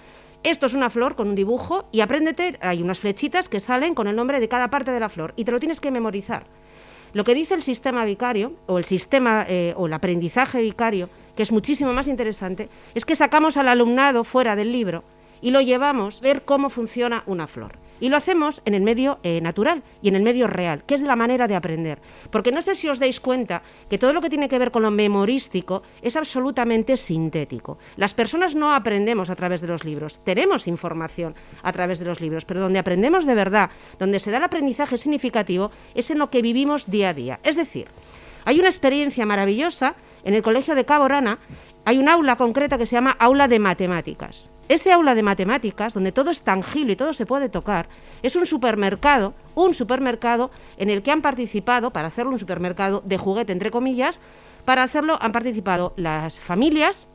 esto es una flor con un dibujo y apréndete, hay unas flechitas que salen con el nombre de cada parte de la flor y te lo tienes que memorizar. Lo que dice el sistema vicario o el sistema eh, o el aprendizaje vicario que es muchísimo más interesante, es que sacamos al alumnado fuera del libro y lo llevamos a ver cómo funciona una flor. Y lo hacemos en el medio eh, natural y en el medio real, que es la manera de aprender. Porque no sé si os dais cuenta que todo lo que tiene que ver con lo memorístico es absolutamente sintético. Las personas no aprendemos a través de los libros, tenemos información a través de los libros, pero donde aprendemos de verdad, donde se da el aprendizaje significativo, es en lo que vivimos día a día. Es decir, hay una experiencia maravillosa en el Colegio de Cabo Rana hay un aula concreta que se llama aula de matemáticas. Ese aula de matemáticas, donde todo es tangible y todo se puede tocar, es un supermercado, un supermercado en el que han participado, para hacerlo un supermercado de juguete, entre comillas, para hacerlo han participado las familias,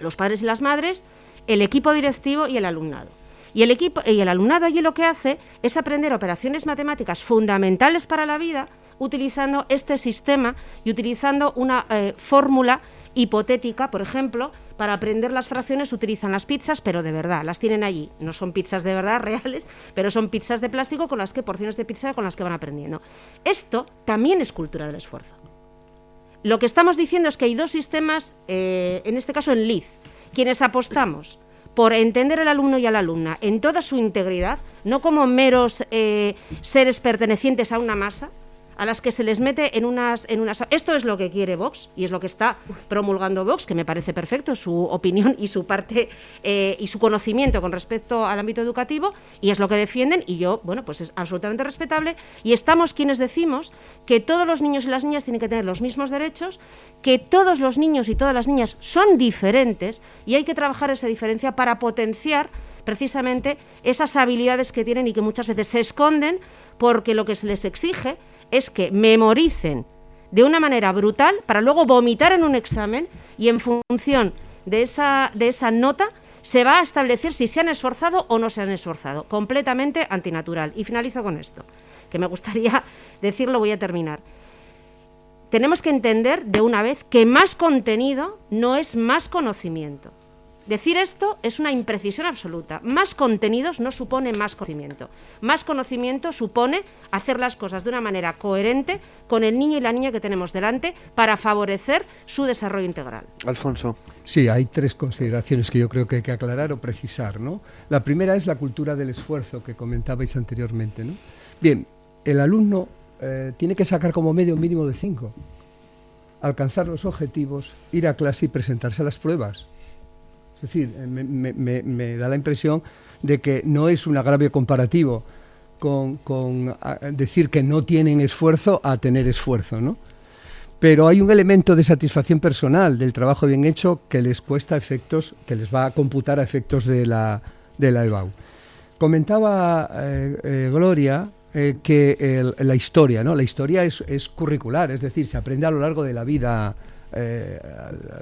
los padres y las madres, el equipo directivo y el alumnado. Y el, equipo, y el alumnado allí lo que hace es aprender operaciones matemáticas fundamentales para la vida utilizando este sistema y utilizando una eh, fórmula hipotética, por ejemplo, para aprender las fracciones utilizan las pizzas, pero de verdad, las tienen allí. No son pizzas de verdad [LAUGHS] reales, pero son pizzas de plástico con las que, porciones de pizza con las que van aprendiendo. Esto también es cultura del esfuerzo. Lo que estamos diciendo es que hay dos sistemas, eh, en este caso en LIZ, quienes apostamos por entender al alumno y a la alumna en toda su integridad, no como meros eh, seres pertenecientes a una masa, a las que se les mete en unas, en unas... Esto es lo que quiere Vox y es lo que está promulgando Vox, que me parece perfecto, su opinión y su parte eh, y su conocimiento con respecto al ámbito educativo, y es lo que defienden, y yo, bueno, pues es absolutamente respetable, y estamos quienes decimos que todos los niños y las niñas tienen que tener los mismos derechos, que todos los niños y todas las niñas son diferentes, y hay que trabajar esa diferencia para potenciar precisamente esas habilidades que tienen y que muchas veces se esconden porque lo que se les exige es que memoricen de una manera brutal para luego vomitar en un examen y en función de esa, de esa nota se va a establecer si se han esforzado o no se han esforzado. Completamente antinatural. Y finalizo con esto, que me gustaría [LAUGHS] decirlo, voy a terminar. Tenemos que entender de una vez que más contenido no es más conocimiento. Decir esto es una imprecisión absoluta. Más contenidos no supone más conocimiento. Más conocimiento supone hacer las cosas de una manera coherente con el niño y la niña que tenemos delante para favorecer su desarrollo integral. Alfonso. Sí, hay tres consideraciones que yo creo que hay que aclarar o precisar. ¿no? La primera es la cultura del esfuerzo que comentabais anteriormente. ¿no? Bien, el alumno eh, tiene que sacar como medio mínimo de cinco. Alcanzar los objetivos, ir a clase y presentarse a las pruebas. Es decir, eh, me, da la impresión de que no es un agravio comparativo con, decir que no tienen esfuerzo a tener esfuerzo, ¿no? Pero hay un elemento de satisfacción personal del trabajo bien hecho que les cuesta efectos, que les va a computar a efectos de la, de la EBAU. Comentaba eh, eh, Gloria que la historia, ¿no? La historia es, es, curricular, es decir, se aprende a lo largo de la vida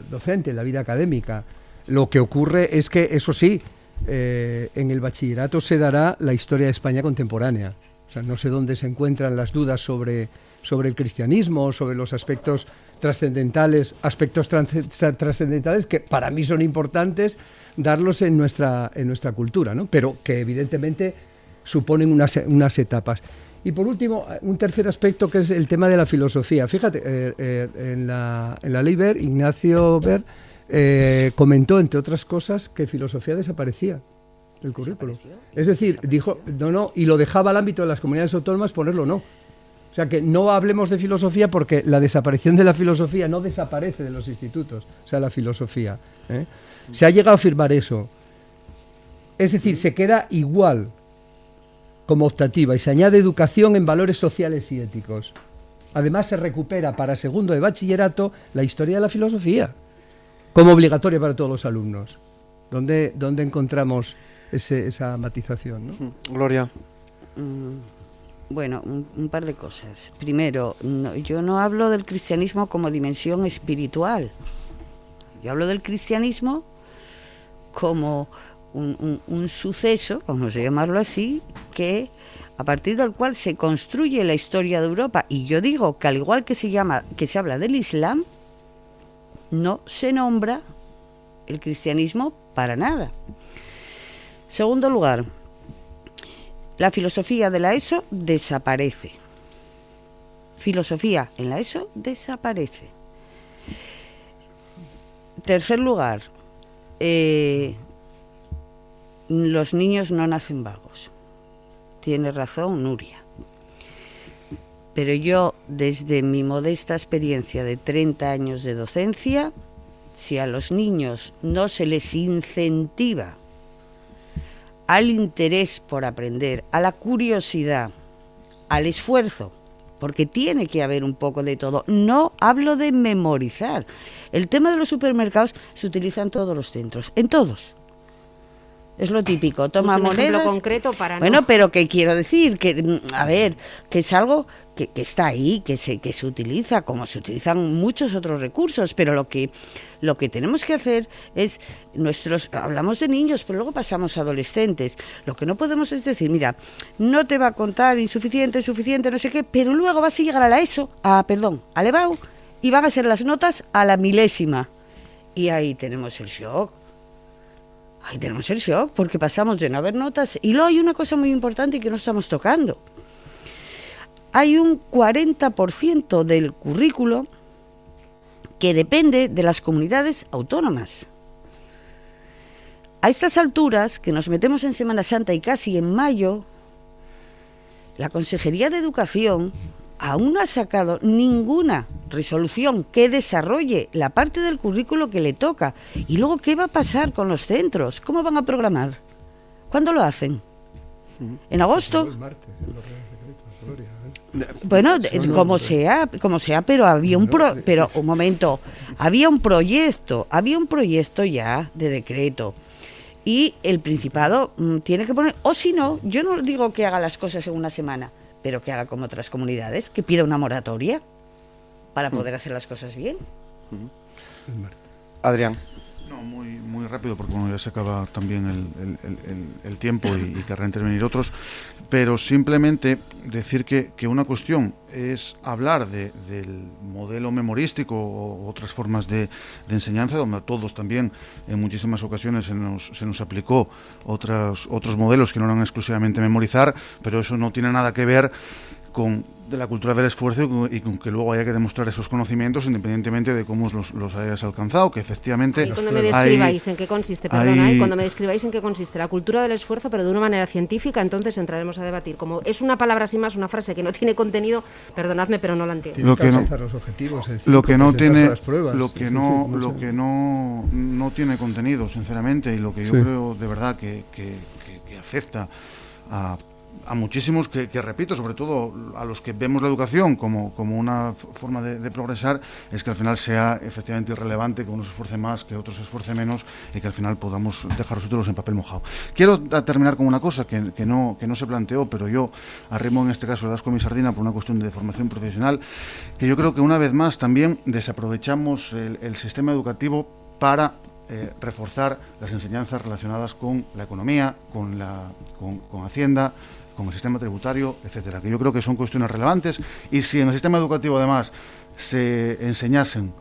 docente, la vida académica. Lo que ocurre es que, eso sí, eh, en el bachillerato se dará la historia de España contemporánea. O sea, no sé dónde se encuentran las dudas sobre, sobre el cristianismo, sobre los aspectos trascendentales, aspectos trascendentales que para mí son importantes darlos en nuestra, en nuestra cultura, ¿no? pero que evidentemente suponen unas, unas etapas. Y por último, un tercer aspecto que es el tema de la filosofía. Fíjate, eh, eh, en, la, en la ley Ver, Ignacio Ver eh, comentó, entre otras cosas, que filosofía desaparecía del currículo. Es decir, dijo, no, no, y lo dejaba al ámbito de las comunidades autónomas ponerlo no. O sea que no hablemos de filosofía porque la desaparición de la filosofía no desaparece de los institutos, o sea, la filosofía. ¿eh? Se ha llegado a afirmar eso. Es decir, se queda igual como optativa y se añade educación en valores sociales y éticos. Además, se recupera para segundo de bachillerato la historia de la filosofía como obligatoria para todos los alumnos. ¿Dónde, dónde encontramos esa matización? Gloria. Mm, bueno, un, par de cosas. Primero, yo no hablo del cristianismo como dimensión espiritual. Yo hablo del cristianismo como un, un, suceso, vamos a llamarlo así, que a partir del cual se construye la historia de Europa. Y yo digo que al igual que se llama, que se habla del Islam, no se nombra el cristianismo para nada. Segundo lugar, la filosofía de la ESO desaparece. Filosofía en la ESO desaparece. Tercer lugar, eh, los niños no nacen vagos. Tiene razón Nuria. Pero yo, desde mi modesta experiencia de 30 años de docencia, si a los niños no se les incentiva al interés por aprender, a la curiosidad, al esfuerzo, porque tiene que haber un poco de todo. No hablo de memorizar. El tema de los supermercados se utiliza en todos los centros, en todos. Es lo típico, toma Pues un ejemplo monedas. concreto para Bueno, no- pero que quiero decir que, mm, a ver, que es algo que, que está ahí, que se, que se utiliza, como se utilizan muchos otros recursos, pero lo que, lo que tenemos que hacer es, nuestros, hablamos de niños, pero luego pasamos a adolescentes. Lo que no podemos es decir, mira, no te va a contar insuficiente, suficiente, no sé qué, pero luego vas a llegar a la ESO, a, perdón, al EBAU, y van a ser las notas a la milésima. Y ahí tenemos el shock. Ahí tenemos el shock, porque pasamos de no haber notas. Y luego hay una cosa muy importante que no estamos tocando. Hay un 40% del currículo que depende de las comunidades autónomas. A estas alturas, que nos metemos en Semana Santa y casi en mayo, la Consejería de Educación aún no ha sacado ninguna resolución que desarrolle la parte del currículo que le toca. Y luego, ¿qué va a pasar con los centros? ¿Cómo van a programar? ¿Cuándo lo hacen? ¿En agosto? El martes, en Decretos, Gloria, ¿eh? Bueno, como no. sea, como sea, pero había un pro, pero un momento, había un proyecto, había un proyecto ya de decreto. Y el Principado mm, tiene que poner, o si no, yo no digo que haga las cosas en una semana, pero que haga como otras comunidades, que pida una moratoria para poder hacer las cosas bien. El martes. Adrián. No, muy, muy rápido, porque bueno, ya se acaba también el, el- el- el- el tiempo y, y querrán intervenir otros, pero simplemente decir que, que una cuestión es hablar de- del modelo memorístico o otras formas de, de enseñanza, donde a todos también en muchísimas ocasiones se nos, se nos aplicó otros, otros modelos que no eran exclusivamente memorizar, pero eso no tiene nada que ver con de la cultura del esfuerzo y con, y que luego haya que demostrar esos conocimientos independientemente de cómo los, los hayas alcanzado, que efectivamente Ahí cuando me hay- describáis en qué consiste, perdona, hay- ¿eh? cuando me describáis en qué consiste la cultura del esfuerzo, pero de una manera científica, entonces entraremos a debatir. Como es una palabra sin más, una frase que no tiene contenido, perdonadme, pero no la entiendo. Lo que no- los objetivos, el lo que no tiene a las pruebas. lo que sí, no sí, lo que no no tiene contenido sinceramente y lo que yo Sí. creo de verdad que, que- que- que afecta a, a muchísimos que, repito sobre todo a los que vemos la educación como, como una forma de, progresar es que al final sea efectivamente irrelevante que uno se esfuerce más que otro se esfuerce menos y que al final podamos dejar los en papel mojado. Quiero terminar con una cosa que, no que no se planteó pero yo arrimo en este caso el asco mi sardina por una cuestión de formación profesional que yo creo que una vez más también desaprovechamos el sistema educativo para eh, reforzar las enseñanzas relacionadas con la economía, con, la, con, Hacienda, con el sistema tributario, etcétera, que yo creo que son cuestiones relevantes y si en el sistema educativo además se enseñasen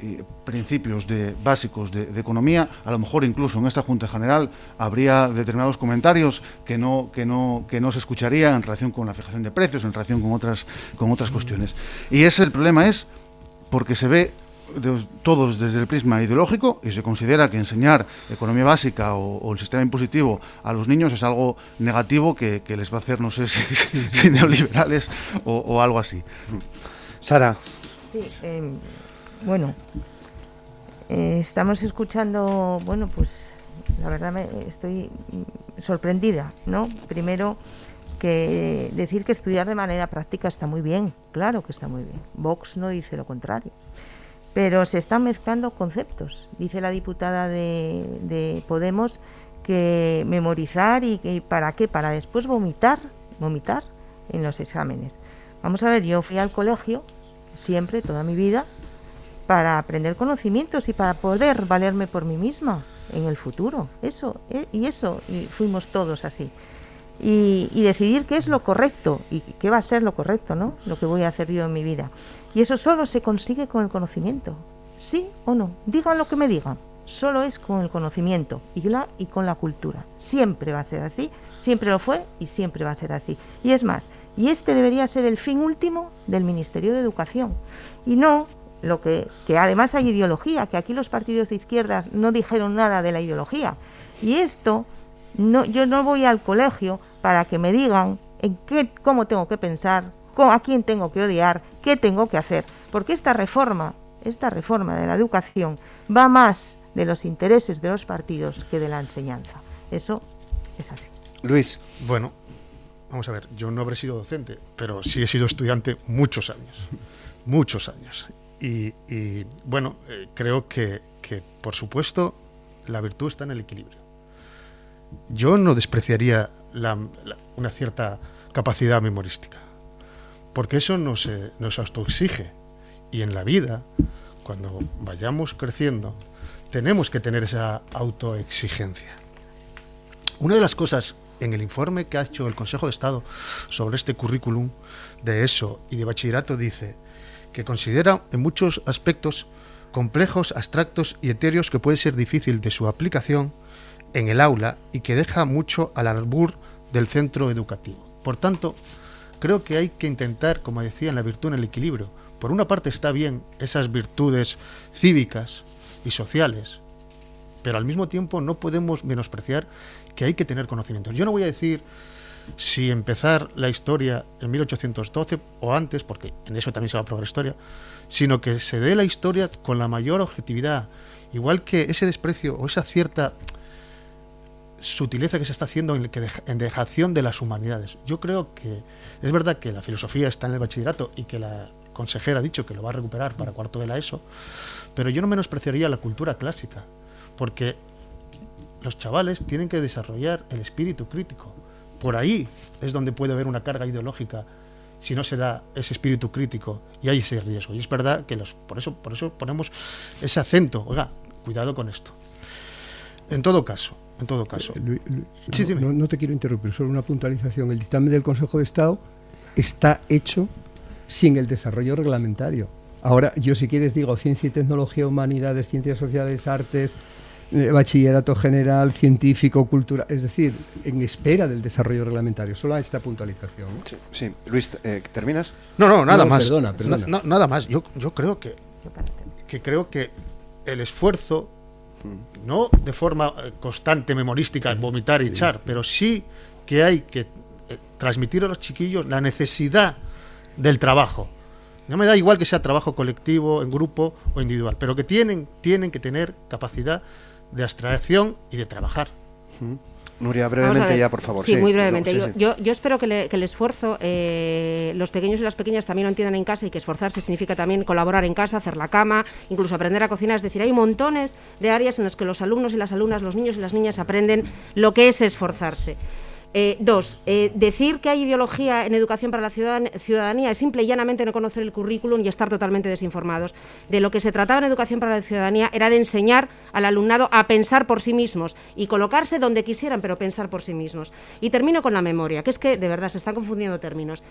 eh, principios de, básicos de, de economía, a lo mejor incluso en esta Junta General habría determinados comentarios que no, que no, que no se escucharían en relación con la fijación de precios, en relación con otras, con otras cuestiones. Y ese el problema es porque se ve de- todos desde el prisma ideológico y se considera que enseñar economía básica o, o el sistema impositivo a los niños es algo negativo que, que les va a hacer, no sé si, si neoliberales o, o algo así. Sara, Sí, eh, bueno, eh, estamos escuchando, bueno, pues la verdad me estoy sorprendida, ¿no? Primero que decir que estudiar de manera práctica está muy bien, claro que está muy bien. Vox no dice lo contrario. Pero se están mezclando conceptos. Dice la diputada de, de Podemos que memorizar y, que para qué, para después vomitar, vomitar en los exámenes. Vamos a ver, yo fui al colegio siempre, toda mi vida, para aprender conocimientos y para poder valerme por mí misma en el futuro. Eso, eh, y eso, y fuimos todos así. Y, y decidir qué es lo correcto y qué va a ser lo correcto, ¿no? Lo que voy a hacer yo en mi vida. Y eso solo se consigue con el conocimiento. ¿Sí o no? Digan lo que me digan. Solo es con el conocimiento y, la, y con la cultura. Siempre va a ser así, siempre lo fue y siempre va a ser así. Y es más, y este debería ser el fin último del Ministerio de Educación. Y no lo que, que además hay ideología, que aquí los partidos de izquierdas no dijeron nada de la ideología. Y esto, no, yo no voy al colegio para que me digan en qué, cómo tengo que pensar, a quién tengo que odiar, qué tengo que hacer. Porque esta reforma, esta reforma de la educación va más de los intereses de los partidos que de la enseñanza. Eso es así. Luis. Bueno, vamos a ver, yo no habré sido docente, pero sí he sido estudiante muchos años, muchos años. Y, y bueno, eh, creo que, que, por supuesto, la virtud está en el equilibrio. Yo no despreciaría la, una cierta capacidad memorística, porque eso nos, nos autoexige. Y en la vida, cuando vayamos creciendo, tenemos que tener esa autoexigencia. Una de las cosas en el informe que ha hecho el Consejo de Estado sobre este currículum de ESO y de bachillerato dice que considera en muchos aspectos complejos, abstractos y etéreos que puede ser difícil de su aplicación en el aula y que deja mucho al albur del centro educativo. Por tanto, creo que hay que intentar, como decía, en la virtud en el equilibrio. Por una parte está bien esas virtudes cívicas y sociales, pero al mismo tiempo no podemos menospreciar que hay que tener conocimientos. Yo no voy a decir si empezar la historia en 1812 o antes, porque en eso también se va a probar historia, sino que se dé la historia con la mayor objetividad, igual que ese desprecio o esa cierta sutileza que se está haciendo en, que en dejación de las humanidades. Yo creo que es verdad que la filosofía está en el bachillerato y que la consejera ha dicho que lo va a recuperar para cuarto de la ESO, pero yo no menospreciaría la cultura clásica, porque los chavales tienen que desarrollar el espíritu crítico. Por ahí es donde puede haber una carga ideológica si no se da ese espíritu crítico y hay ese riesgo. Y es verdad que los, por eso por eso ponemos ese acento. Oiga, cuidado con esto. En todo caso, en todo caso. Eh, Luis, Luis, sí, no, no, no, te quiero interrumpir, solo una puntualización. El dictamen del Consejo de Estado está hecho sin el desarrollo reglamentario. Ahora, yo si quieres digo ciencia y tecnología, humanidades, ciencias sociales, artes, eh, bachillerato general, científico, cultura, es decir, en espera del desarrollo reglamentario. Solo a esta puntualización. Sí, sí. Luis, eh, ¿terminas? No, no, nada No, más. perdona, perdona. No, no, nada más. Yo, yo creo que, que creo que el esfuerzo, no de forma eh, constante, memorística, vomitar y echar, pero sí que hay que eh, transmitir a los chiquillos la necesidad del trabajo. No me da igual que sea trabajo colectivo, en grupo o individual, pero que tienen, tienen que tener capacidad de abstracción y de trabajar. Nuria, brevemente ya, por favor. Sí, muy brevemente. no, sí, yo- yo espero que, le- que el esfuerzo, eh, los pequeños y las pequeñas también lo entiendan en casa y que esforzarse significa también colaborar en casa, hacer la cama, incluso aprender a cocinar. Es decir, hay montones de áreas en las que los alumnos y las alumnas, los niños y las niñas aprenden lo que es esforzarse. Eh, dos, eh, decir que hay ideología en educación para la ciudadan- ciudadanía es simple y llanamente no conocer el currículum y estar totalmente desinformados. De lo que se trataba en educación para la ciudadanía era de enseñar al alumnado a pensar por sí mismos y colocarse donde quisieran, pero pensar por sí mismos. Y termino con la memoria, que es que de verdad se están confundiendo términos.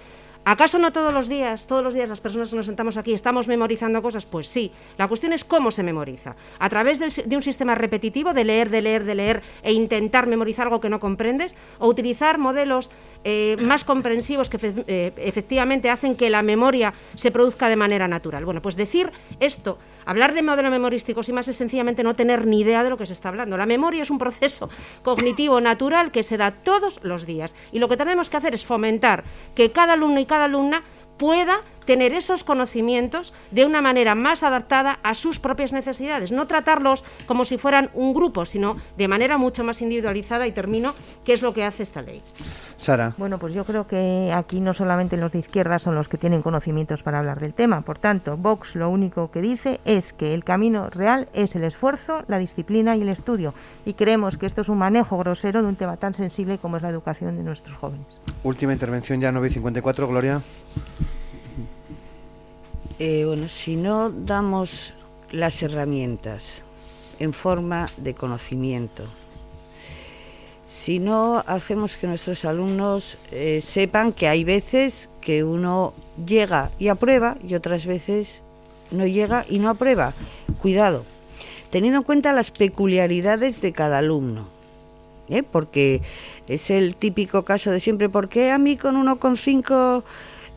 ¿Acaso no todos los días, todos los días las personas que nos sentamos aquí estamos memorizando cosas? Pues sí. La cuestión es cómo se memoriza. A través de un sistema repetitivo de leer, de leer, de leer e intentar memorizar algo que no comprendes o utilizar modelos eh, más comprensivos que eh, efectivamente hacen que la memoria se produzca de manera natural. Bueno, pues decir esto, hablar de modelos memorísticos y más es sencillamente no tener ni idea de lo que se está hablando. La memoria es un proceso cognitivo natural que se da todos los días y lo que tenemos que hacer es fomentar que cada alumno y cada alumna pueda tener esos conocimientos de una manera más adaptada a sus propias necesidades, no tratarlos como si fueran un grupo, sino de manera mucho más individualizada y termino, que es lo que hace esta ley. Sara, Bueno, pues yo creo que aquí no solamente los de izquierda son los que tienen conocimientos para hablar del tema. Por tanto, Vox lo único que dice es que el camino real es el esfuerzo, la disciplina y el estudio. Y creemos que esto es un manejo grosero de un tema tan sensible como es la educación de nuestros jóvenes. última intervención ya, 9.54, Gloria. Eh, bueno, si no damos las herramientas en forma de conocimiento, si no hacemos que nuestros alumnos eh, sepan que hay veces que uno llega y aprueba y otras veces no llega y no aprueba, cuidado, teniendo en cuenta las peculiaridades de cada alumno. ¿eh? Porque es el típico caso de siempre, ¿por qué a mí con 1,5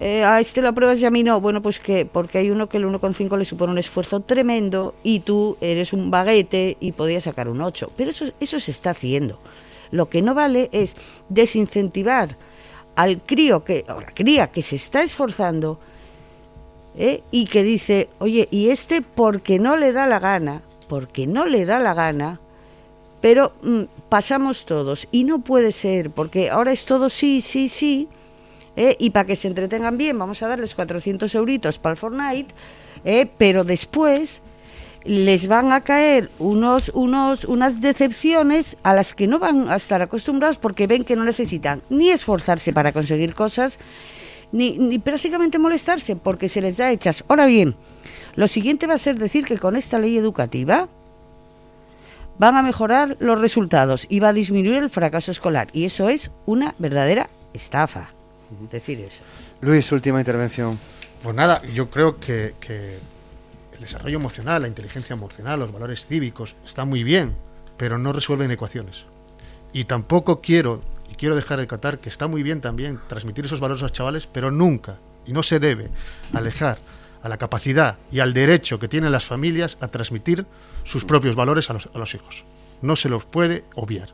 eh, a este lo apruebas y a mí no? Bueno, pues que porque hay uno que el 1,5 le supone un esfuerzo tremendo y tú eres un baguete y podías sacar un 8. Pero eso, eso se está haciendo. Lo que no vale es desincentivar al crío que, o cría que se está esforzando ¿eh? y que dice, oye, y este porque no le da la gana, porque no le da la gana, pero mm, pasamos todos y no puede ser, porque ahora es todo sí, sí, sí, ¿eh? y para que se entretengan bien vamos a darles 400 euritos para el Fortnite, ¿eh? pero después les van a caer unos, unos, unas decepciones a las que no van a estar acostumbrados porque ven que no necesitan ni esforzarse para conseguir cosas, ni, ni prácticamente molestarse porque se les da hechas. Ahora bien, lo siguiente va a ser decir que con esta ley educativa van a mejorar los resultados y va a disminuir el fracaso escolar. Y eso es una verdadera estafa, decir eso. Luis, última intervención. Pues nada, yo creo que, que el desarrollo emocional, la inteligencia emocional, los valores cívicos, están muy bien, pero no resuelven ecuaciones. Y tampoco quiero, y quiero dejar de catar, que está muy bien también transmitir esos valores a los chavales, pero nunca, y no se debe, alejar a la capacidad y al derecho que tienen las familias a transmitir sus propios valores a los, a los hijos. No se los puede obviar.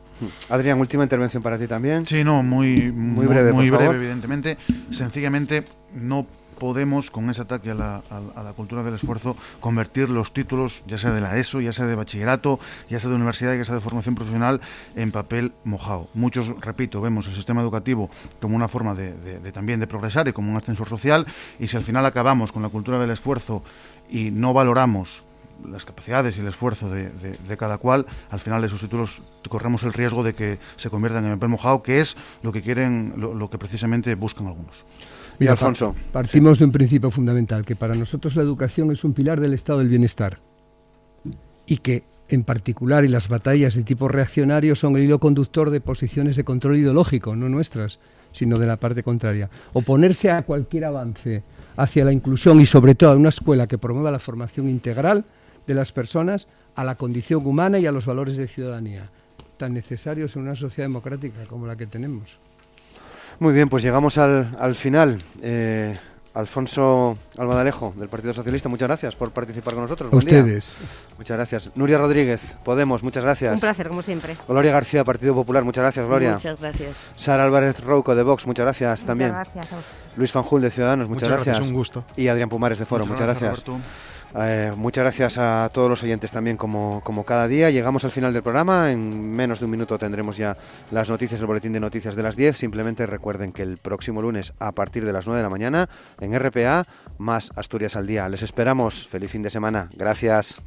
Adrián, última intervención para ti también. Sí, no, muy, Muy breve, muy por breve, favor. evidentemente. Sencillamente, no podemos, con ese ataque a la, a- a la cultura del esfuerzo, convertir los títulos, ya sea de la ESO, ya sea de bachillerato, ya sea de universidad, ya sea de formación profesional, en papel mojado. Muchos, repito, vemos el sistema educativo como una forma de, de- de también de progresar y como un ascensor social, y si al final acabamos con la cultura del esfuerzo y no valoramos las capacidades y el esfuerzo de, de- de cada cual, al final de esos títulos corremos el riesgo de que se conviertan en papel mojado, que es lo que quieren, lo, lo que precisamente buscan algunos. Y pa- Alfonso. Partimos de un principio fundamental, que para nosotros la educación es un pilar del estado del bienestar. Y que, en particular, y las batallas de tipo reaccionario son el hilo conductor de posiciones de control ideológico, no nuestras, sino de la parte contraria. Oponerse a cualquier avance hacia la inclusión y, sobre todo, a una escuela que promueva la formación integral de las personas a la condición humana y a los valores de ciudadanía, tan necesarios en una sociedad democrática como la que tenemos. Muy bien, pues llegamos al, al final. Eh, Alfonso Albadalejo, del Partido Socialista, muchas gracias por participar con nosotros. A Buen día. ustedes. Muchas gracias. Nuria Rodríguez, Podemos, muchas gracias. Un placer, como siempre. Gloria García, Partido Popular, muchas gracias, Gloria. Muchas gracias. Sara Álvarez Rouco, de Vox, muchas gracias también. Muchas gracias a ustedes. Luis Fanjul, de Ciudadanos, muchas, Muchas gracias, un gusto. Y Adrián Pumares, de Foro, muchas, gracias. Eh, muchas gracias a todos los oyentes también, como, como cada día. Llegamos al final del programa. En menos de un minuto tendremos ya las noticias, el boletín de noticias de las 10. Simplemente recuerden que el próximo lunes, a partir de las 9 de la mañana, en RPA, más Asturias al día. Les esperamos. Feliz fin de semana. Gracias.